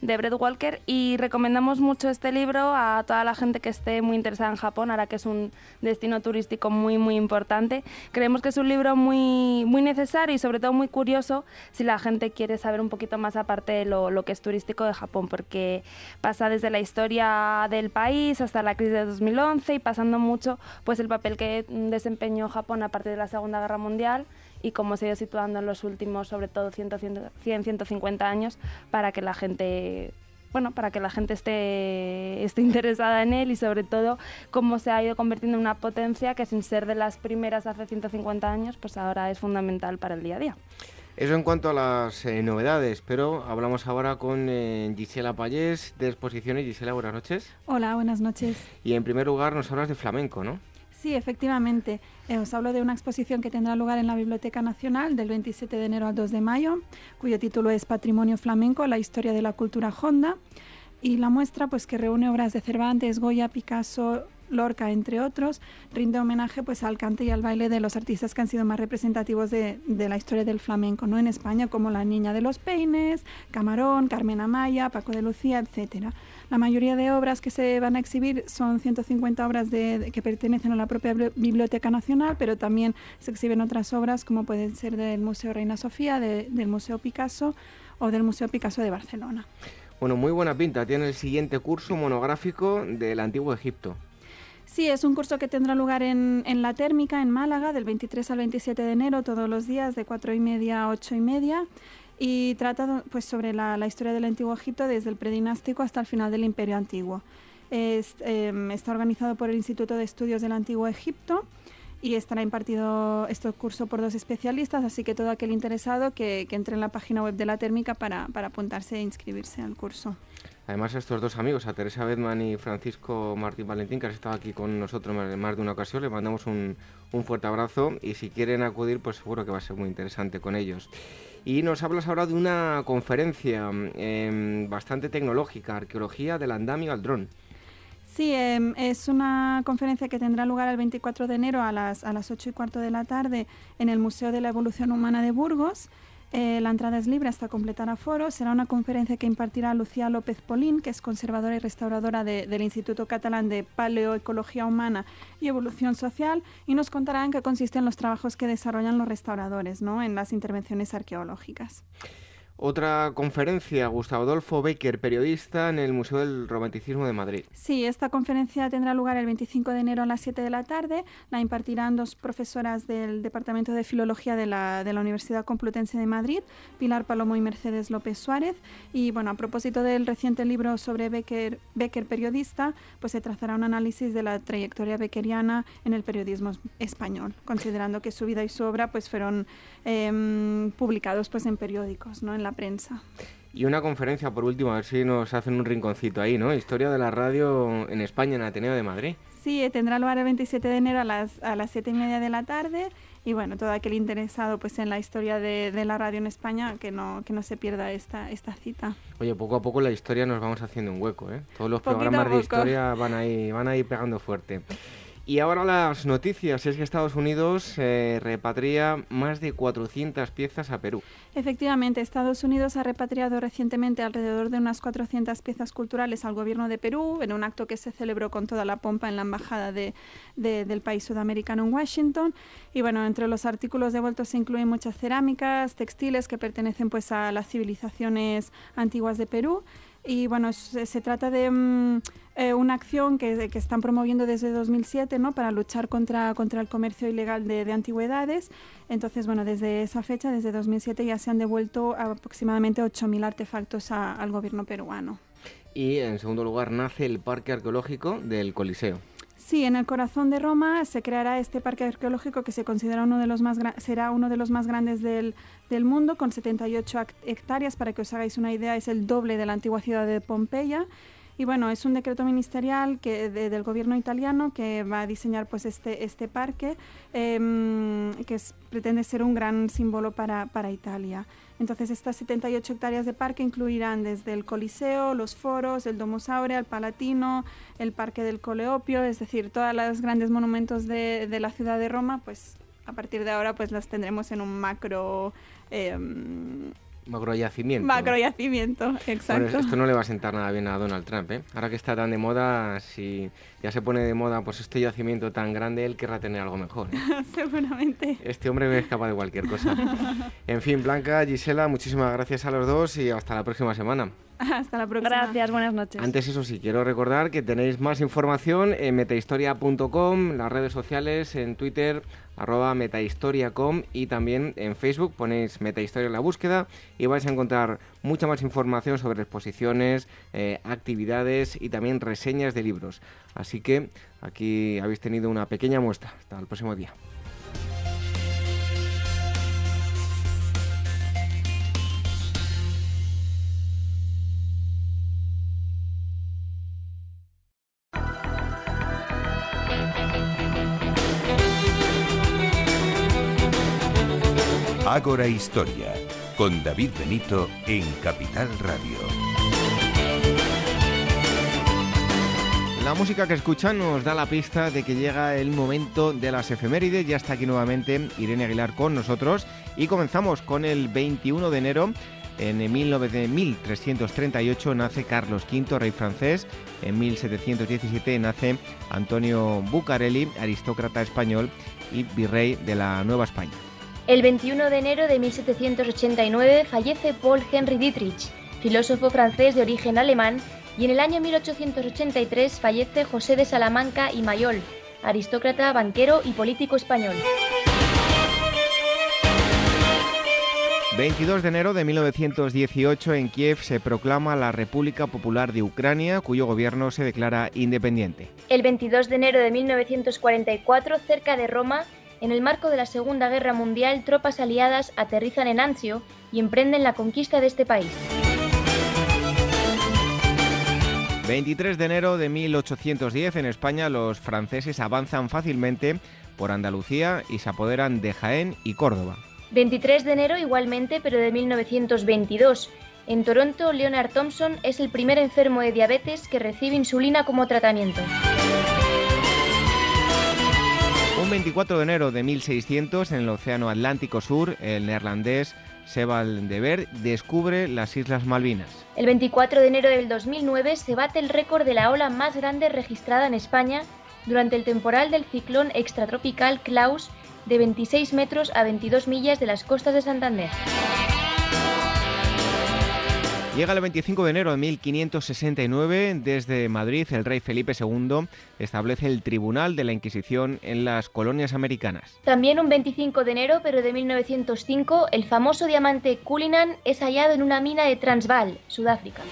de Brett Walker, y recomendamos mucho este libro a toda la gente que esté muy interesada en Japón, ahora que es un destino turístico muy, muy importante. Creemos que es un libro muy, muy necesario y sobre todo muy curioso si la gente quiere saber un poquito más aparte de lo, lo que es turístico de Japón, porque pasa desde la historia del país hasta la crisis de 2011 y pasando mucho pues el papel que desempeñó Japón a partir de la Segunda Guerra Mundial y cómo se ha ido situando en los últimos, sobre todo 100, 100 150 años, para que la gente bueno, para que la gente esté, esté interesada en él y sobre todo cómo se ha ido convirtiendo en una potencia que sin ser de las primeras hace 150 años, pues ahora es fundamental para el día a día. Eso en cuanto a las eh, novedades, pero hablamos ahora con eh, Gisela Payés de Exposiciones. Gisela, buenas noches. Hola, buenas noches. Y en primer lugar nos hablas de flamenco, ¿no? Sí, efectivamente. Eh, os hablo de una exposición que tendrá lugar en la Biblioteca Nacional del 27 de enero al 2 de mayo, cuyo título es Patrimonio Flamenco, la historia de la cultura honda. Y la muestra, pues que reúne obras de Cervantes, Goya, Picasso, Lorca, entre otros, rinde homenaje pues al cante y al baile de los artistas que han sido más representativos de, la historia del flamenco ¿no? en España, como La Niña de los Peines, Camarón, Carmen Amaya, Paco de Lucía, etcétera. La mayoría de obras que se van a exhibir son 150 obras de, que pertenecen a la propia Biblioteca Nacional, pero también se exhiben otras obras como pueden ser del Museo Reina Sofía, del Museo Picasso o del Museo Picasso de Barcelona. Bueno, muy buena pinta. Tiene el siguiente curso monográfico del Antiguo Egipto. Sí, es un curso que tendrá lugar en, en, la térmica, en Málaga, del 23 al 27 de enero, todos los días, de 4 y media a 8 y media. Y trata pues, sobre la, historia del Antiguo Egipto desde el predinástico hasta el final del Imperio Antiguo. Em, está organizado por el Instituto de Estudios del Antiguo Egipto y estará impartido este curso por dos especialistas, así que todo aquel interesado que, que entre en la página web de la térmica para, para apuntarse e inscribirse al curso. Además, estos dos amigos, a Teresa Bedman y Francisco Martín Valentín, que han estado aquí con nosotros en más de una ocasión, les mandamos un, un, fuerte abrazo y si quieren acudir, pues seguro que va a ser muy interesante con ellos. Y nos hablas ahora de una conferencia em, bastante tecnológica, Arqueología del Andamio al Dron. Sí, em, es una conferencia que tendrá lugar el 24 de enero a las, a las 8 y cuarto de la tarde en el Museo de la Evolución Humana de Burgos. Eh, la entrada es libre hasta completar aforo. Será una conferencia que impartirá Lucía López Polín, que es conservadora y restauradora del Instituto Catalán de Paleoecología Humana y Evolución Social, y nos contará en qué consisten los trabajos que desarrollan los restauradores ¿no? en las intervenciones arqueológicas. Otra conferencia, Gustavo Adolfo Becker, periodista en el Museo del Romanticismo de Madrid. Sí, esta conferencia tendrá lugar el 25 de enero a las 7 de la tarde. La impartirán dos profesoras del Departamento de Filología de la, de la Universidad Complutense de Madrid, Pilar Palomo y Mercedes López Suárez. Y bueno, a propósito del reciente libro sobre Becker, Becker periodista, pues se trazará un análisis de la trayectoria beckeriana en el periodismo español, considerando que su vida y su obra pues fueron eh, publicados pues en periódicos, ¿no? En la prensa. Y una conferencia, por último, a ver si nos hacen un rinconcito ahí, ¿no? Historia de la radio en España, en Ateneo de Madrid. Sí, tendrá lugar el 27 de enero a las, a las 7 y media de la tarde. Y bueno, todo aquel interesado pues en la historia de, de, la radio en España, que no, que no se pierda esta, esta cita. Oye, poco a poco la historia nos vamos haciendo un hueco, ¿eh? Todos los programas de historia van ahí, van ahí pegando fuerte. Y ahora las noticias. Es que Estados Unidos eh, repatria más de 400 piezas a Perú. Efectivamente, Estados Unidos ha repatriado recientemente alrededor de unas 400 piezas culturales al gobierno de Perú en un acto que se celebró con toda la pompa en la embajada de, de, del país sudamericano en Washington. Y bueno, entre los artículos devueltos se incluyen muchas cerámicas, textiles que pertenecen pues a las civilizaciones antiguas de Perú. Y bueno, se, trata de um, eh, una acción que, están promoviendo desde 2007 ¿no? para luchar contra, contra el comercio ilegal de, de, antigüedades. Entonces, bueno, desde esa fecha, desde 2007, ya se han devuelto aproximadamente 8.000 artefactos al gobierno peruano. Y en segundo lugar nace el Parque Arqueológico del Coliseo. Sí, en el corazón de Roma se creará este parque arqueológico que se considera uno de los más será uno de los más grandes del, del, mundo, con 78 hectáreas. Para que os hagáis una idea, es el doble de la antigua ciudad de Pompeya. Y bueno, es un decreto ministerial que, de, del gobierno italiano que va a diseñar pues este, este parque, eh, que pretende ser un gran símbolo para, para Italia. Entonces, estas 78 hectáreas de parque incluirán desde el Coliseo, los foros, el Domus Aurea, el Palatino, el Parque del Coleopio, es decir, todos los grandes monumentos de, la ciudad de Roma, pues a partir de ahora pues las tendremos en un macro... Eh, Macroyacimiento. Macroyacimiento, exacto. esto no le va a sentar nada bien a Donald Trump, ¿eh? Ahora que está tan de moda, si ya se pone de moda pues este yacimiento tan grande, él querrá tener algo mejor. ¿eh? Seguramente. Este hombre es capaz de cualquier cosa. en fin, Blanca, Gisela, muchísimas gracias a los dos y hasta la próxima semana. Hasta la próxima. Gracias, buenas noches. Antes, eso sí, quiero recordar que tenéis más información en metahistoria.com, las redes sociales, en Twitter, arroba metahistoria.com y también en Facebook ponéis Metahistoria en la búsqueda y vais a encontrar mucha más información sobre exposiciones, eh, actividades y también reseñas de libros. Así que aquí habéis tenido una pequeña muestra. Hasta el próximo día. Ágora Historia, con David Benito en Capital Radio. La música que escuchan nos da la pista de que llega el momento de las efemérides. Ya está aquí nuevamente Irene Aguilar con nosotros y comenzamos con el 21 de enero. En 1338 nace Carlos V, rey francés. En 1717 nace Antonio Bucareli, aristócrata español y virrey de la Nueva España. El 21 de enero de 1789 fallece Paul Henry Dietrich, filósofo francés de origen alemán, y en el año 1883 fallece José de Salamanca y Mayol, aristócrata, banquero y político español. 22 de enero de 1918 en Kiev se proclama la República Popular de Ucrania, cuyo gobierno se declara independiente. El 22 de enero de 1944, cerca de Roma, en el marco de la Segunda Guerra Mundial, tropas aliadas aterrizan en Anzio y emprenden la conquista de este país. 23 de enero de 1810 en España los franceses avanzan fácilmente por Andalucía y se apoderan de Jaén y Córdoba. 23 de enero igualmente, pero de 1922. En Toronto, Leonard Thompson es el primer enfermo de diabetes que recibe insulina como tratamiento. Un 24 de enero de 1600, en el Océano Atlántico Sur, el neerlandés Sebald de Ver descubre las Islas Malvinas. El 24 de enero del 2009 se bate el récord de la ola más grande registrada en España durante el temporal del ciclón extratropical Klaus de 26 metros a 22 millas de las costas de Santander. Llega el 25 de enero de 1569. Desde Madrid, el rey Felipe II establece el Tribunal de la Inquisición en las colonias americanas. También un 25 de enero, pero de 1905, el famoso diamante Cullinan es hallado en una mina de Transvaal, Sudáfrica.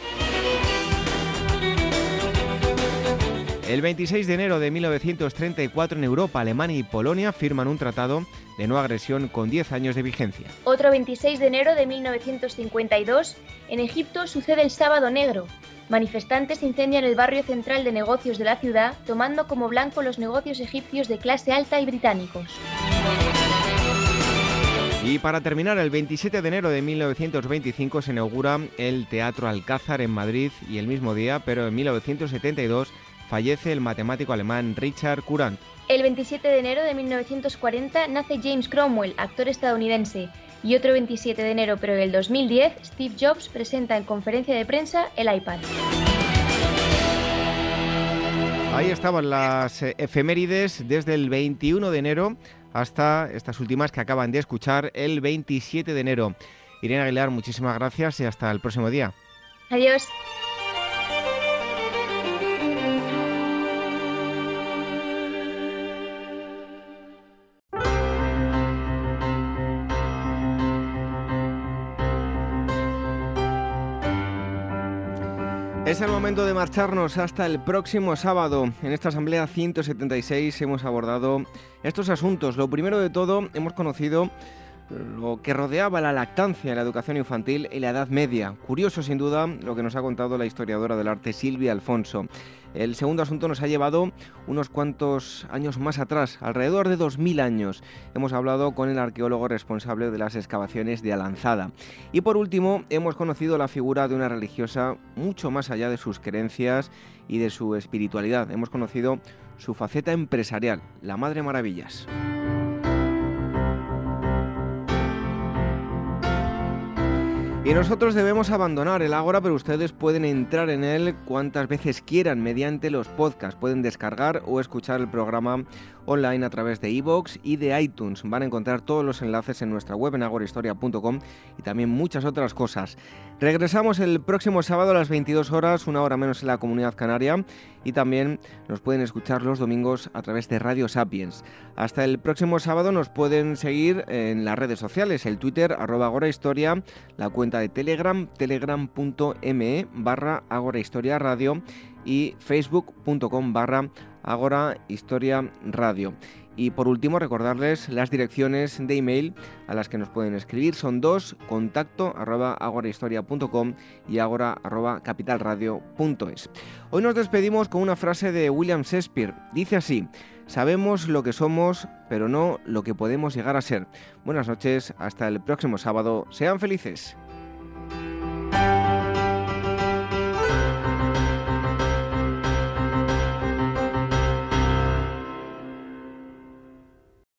El 26 de enero de 1934 en Europa, Alemania y Polonia firman un tratado de no agresión con 10 años de vigencia. Otro 26 de enero de 1952, en Egipto sucede el Sábado Negro. Manifestantes incendian el barrio central de negocios de la ciudad, tomando como blanco los negocios egipcios de clase alta y británicos. Y para terminar, el 27 de enero de 1925 se inaugura el Teatro Alcázar en Madrid y el mismo día, pero en 1972, fallece el matemático alemán Richard Courant. El 27 de enero de 1940 nace James Cromwell, actor estadounidense. Y otro 27 de enero, pero del 2010, Steve Jobs presenta en conferencia de prensa el iPad. Ahí estaban las eh, efemérides desde el 21 de enero hasta estas últimas que acaban de escuchar el 27 de enero. Irene Aguilar, muchísimas gracias y hasta el próximo día. Adiós. Es el momento de marcharnos hasta el próximo sábado. En esta Asamblea 176 hemos abordado estos asuntos. Lo primero de todo, hemos conocido lo que rodeaba la lactancia, la educación infantil y la Edad Media. Curioso, sin duda, lo que nos ha contado la historiadora del arte Silvia Alfonso. El segundo asunto nos ha llevado unos cuantos años más atrás, alrededor de 2000 años. Hemos hablado con el arqueólogo responsable de las excavaciones de Alanzada. Y por último, hemos conocido la figura de una religiosa mucho más allá de sus creencias y de su espiritualidad. Hemos conocido su faceta empresarial, la Madre Maravillas. Y nosotros debemos abandonar el Ágora, pero ustedes pueden entrar en él cuantas veces quieran mediante los podcasts. Pueden descargar o escuchar el programa online a través de iVoox y de iTunes. Van a encontrar todos los enlaces en nuestra web en agorahistoria.com y también muchas otras cosas. Regresamos el próximo sábado a las 22 horas, una hora menos en la comunidad canaria, y también nos pueden escuchar los domingos a través de Radio Sapiens. Hasta el próximo sábado nos pueden seguir en las redes sociales, el Twitter arroba agorahistoria, la cuenta de Telegram, telegram.me barra agorahistoria radio y facebook.com barra Agora Historia Radio. Y por último, recordarles las direcciones de email a las que nos pueden escribir. Son dos, contacto arroba agorahistoria.com y agora arroba capitalradio.es. Hoy nos despedimos con una frase de William Shakespeare. Dice así, sabemos lo que somos, pero no lo que podemos llegar a ser. Buenas noches, hasta el próximo sábado. Sean felices.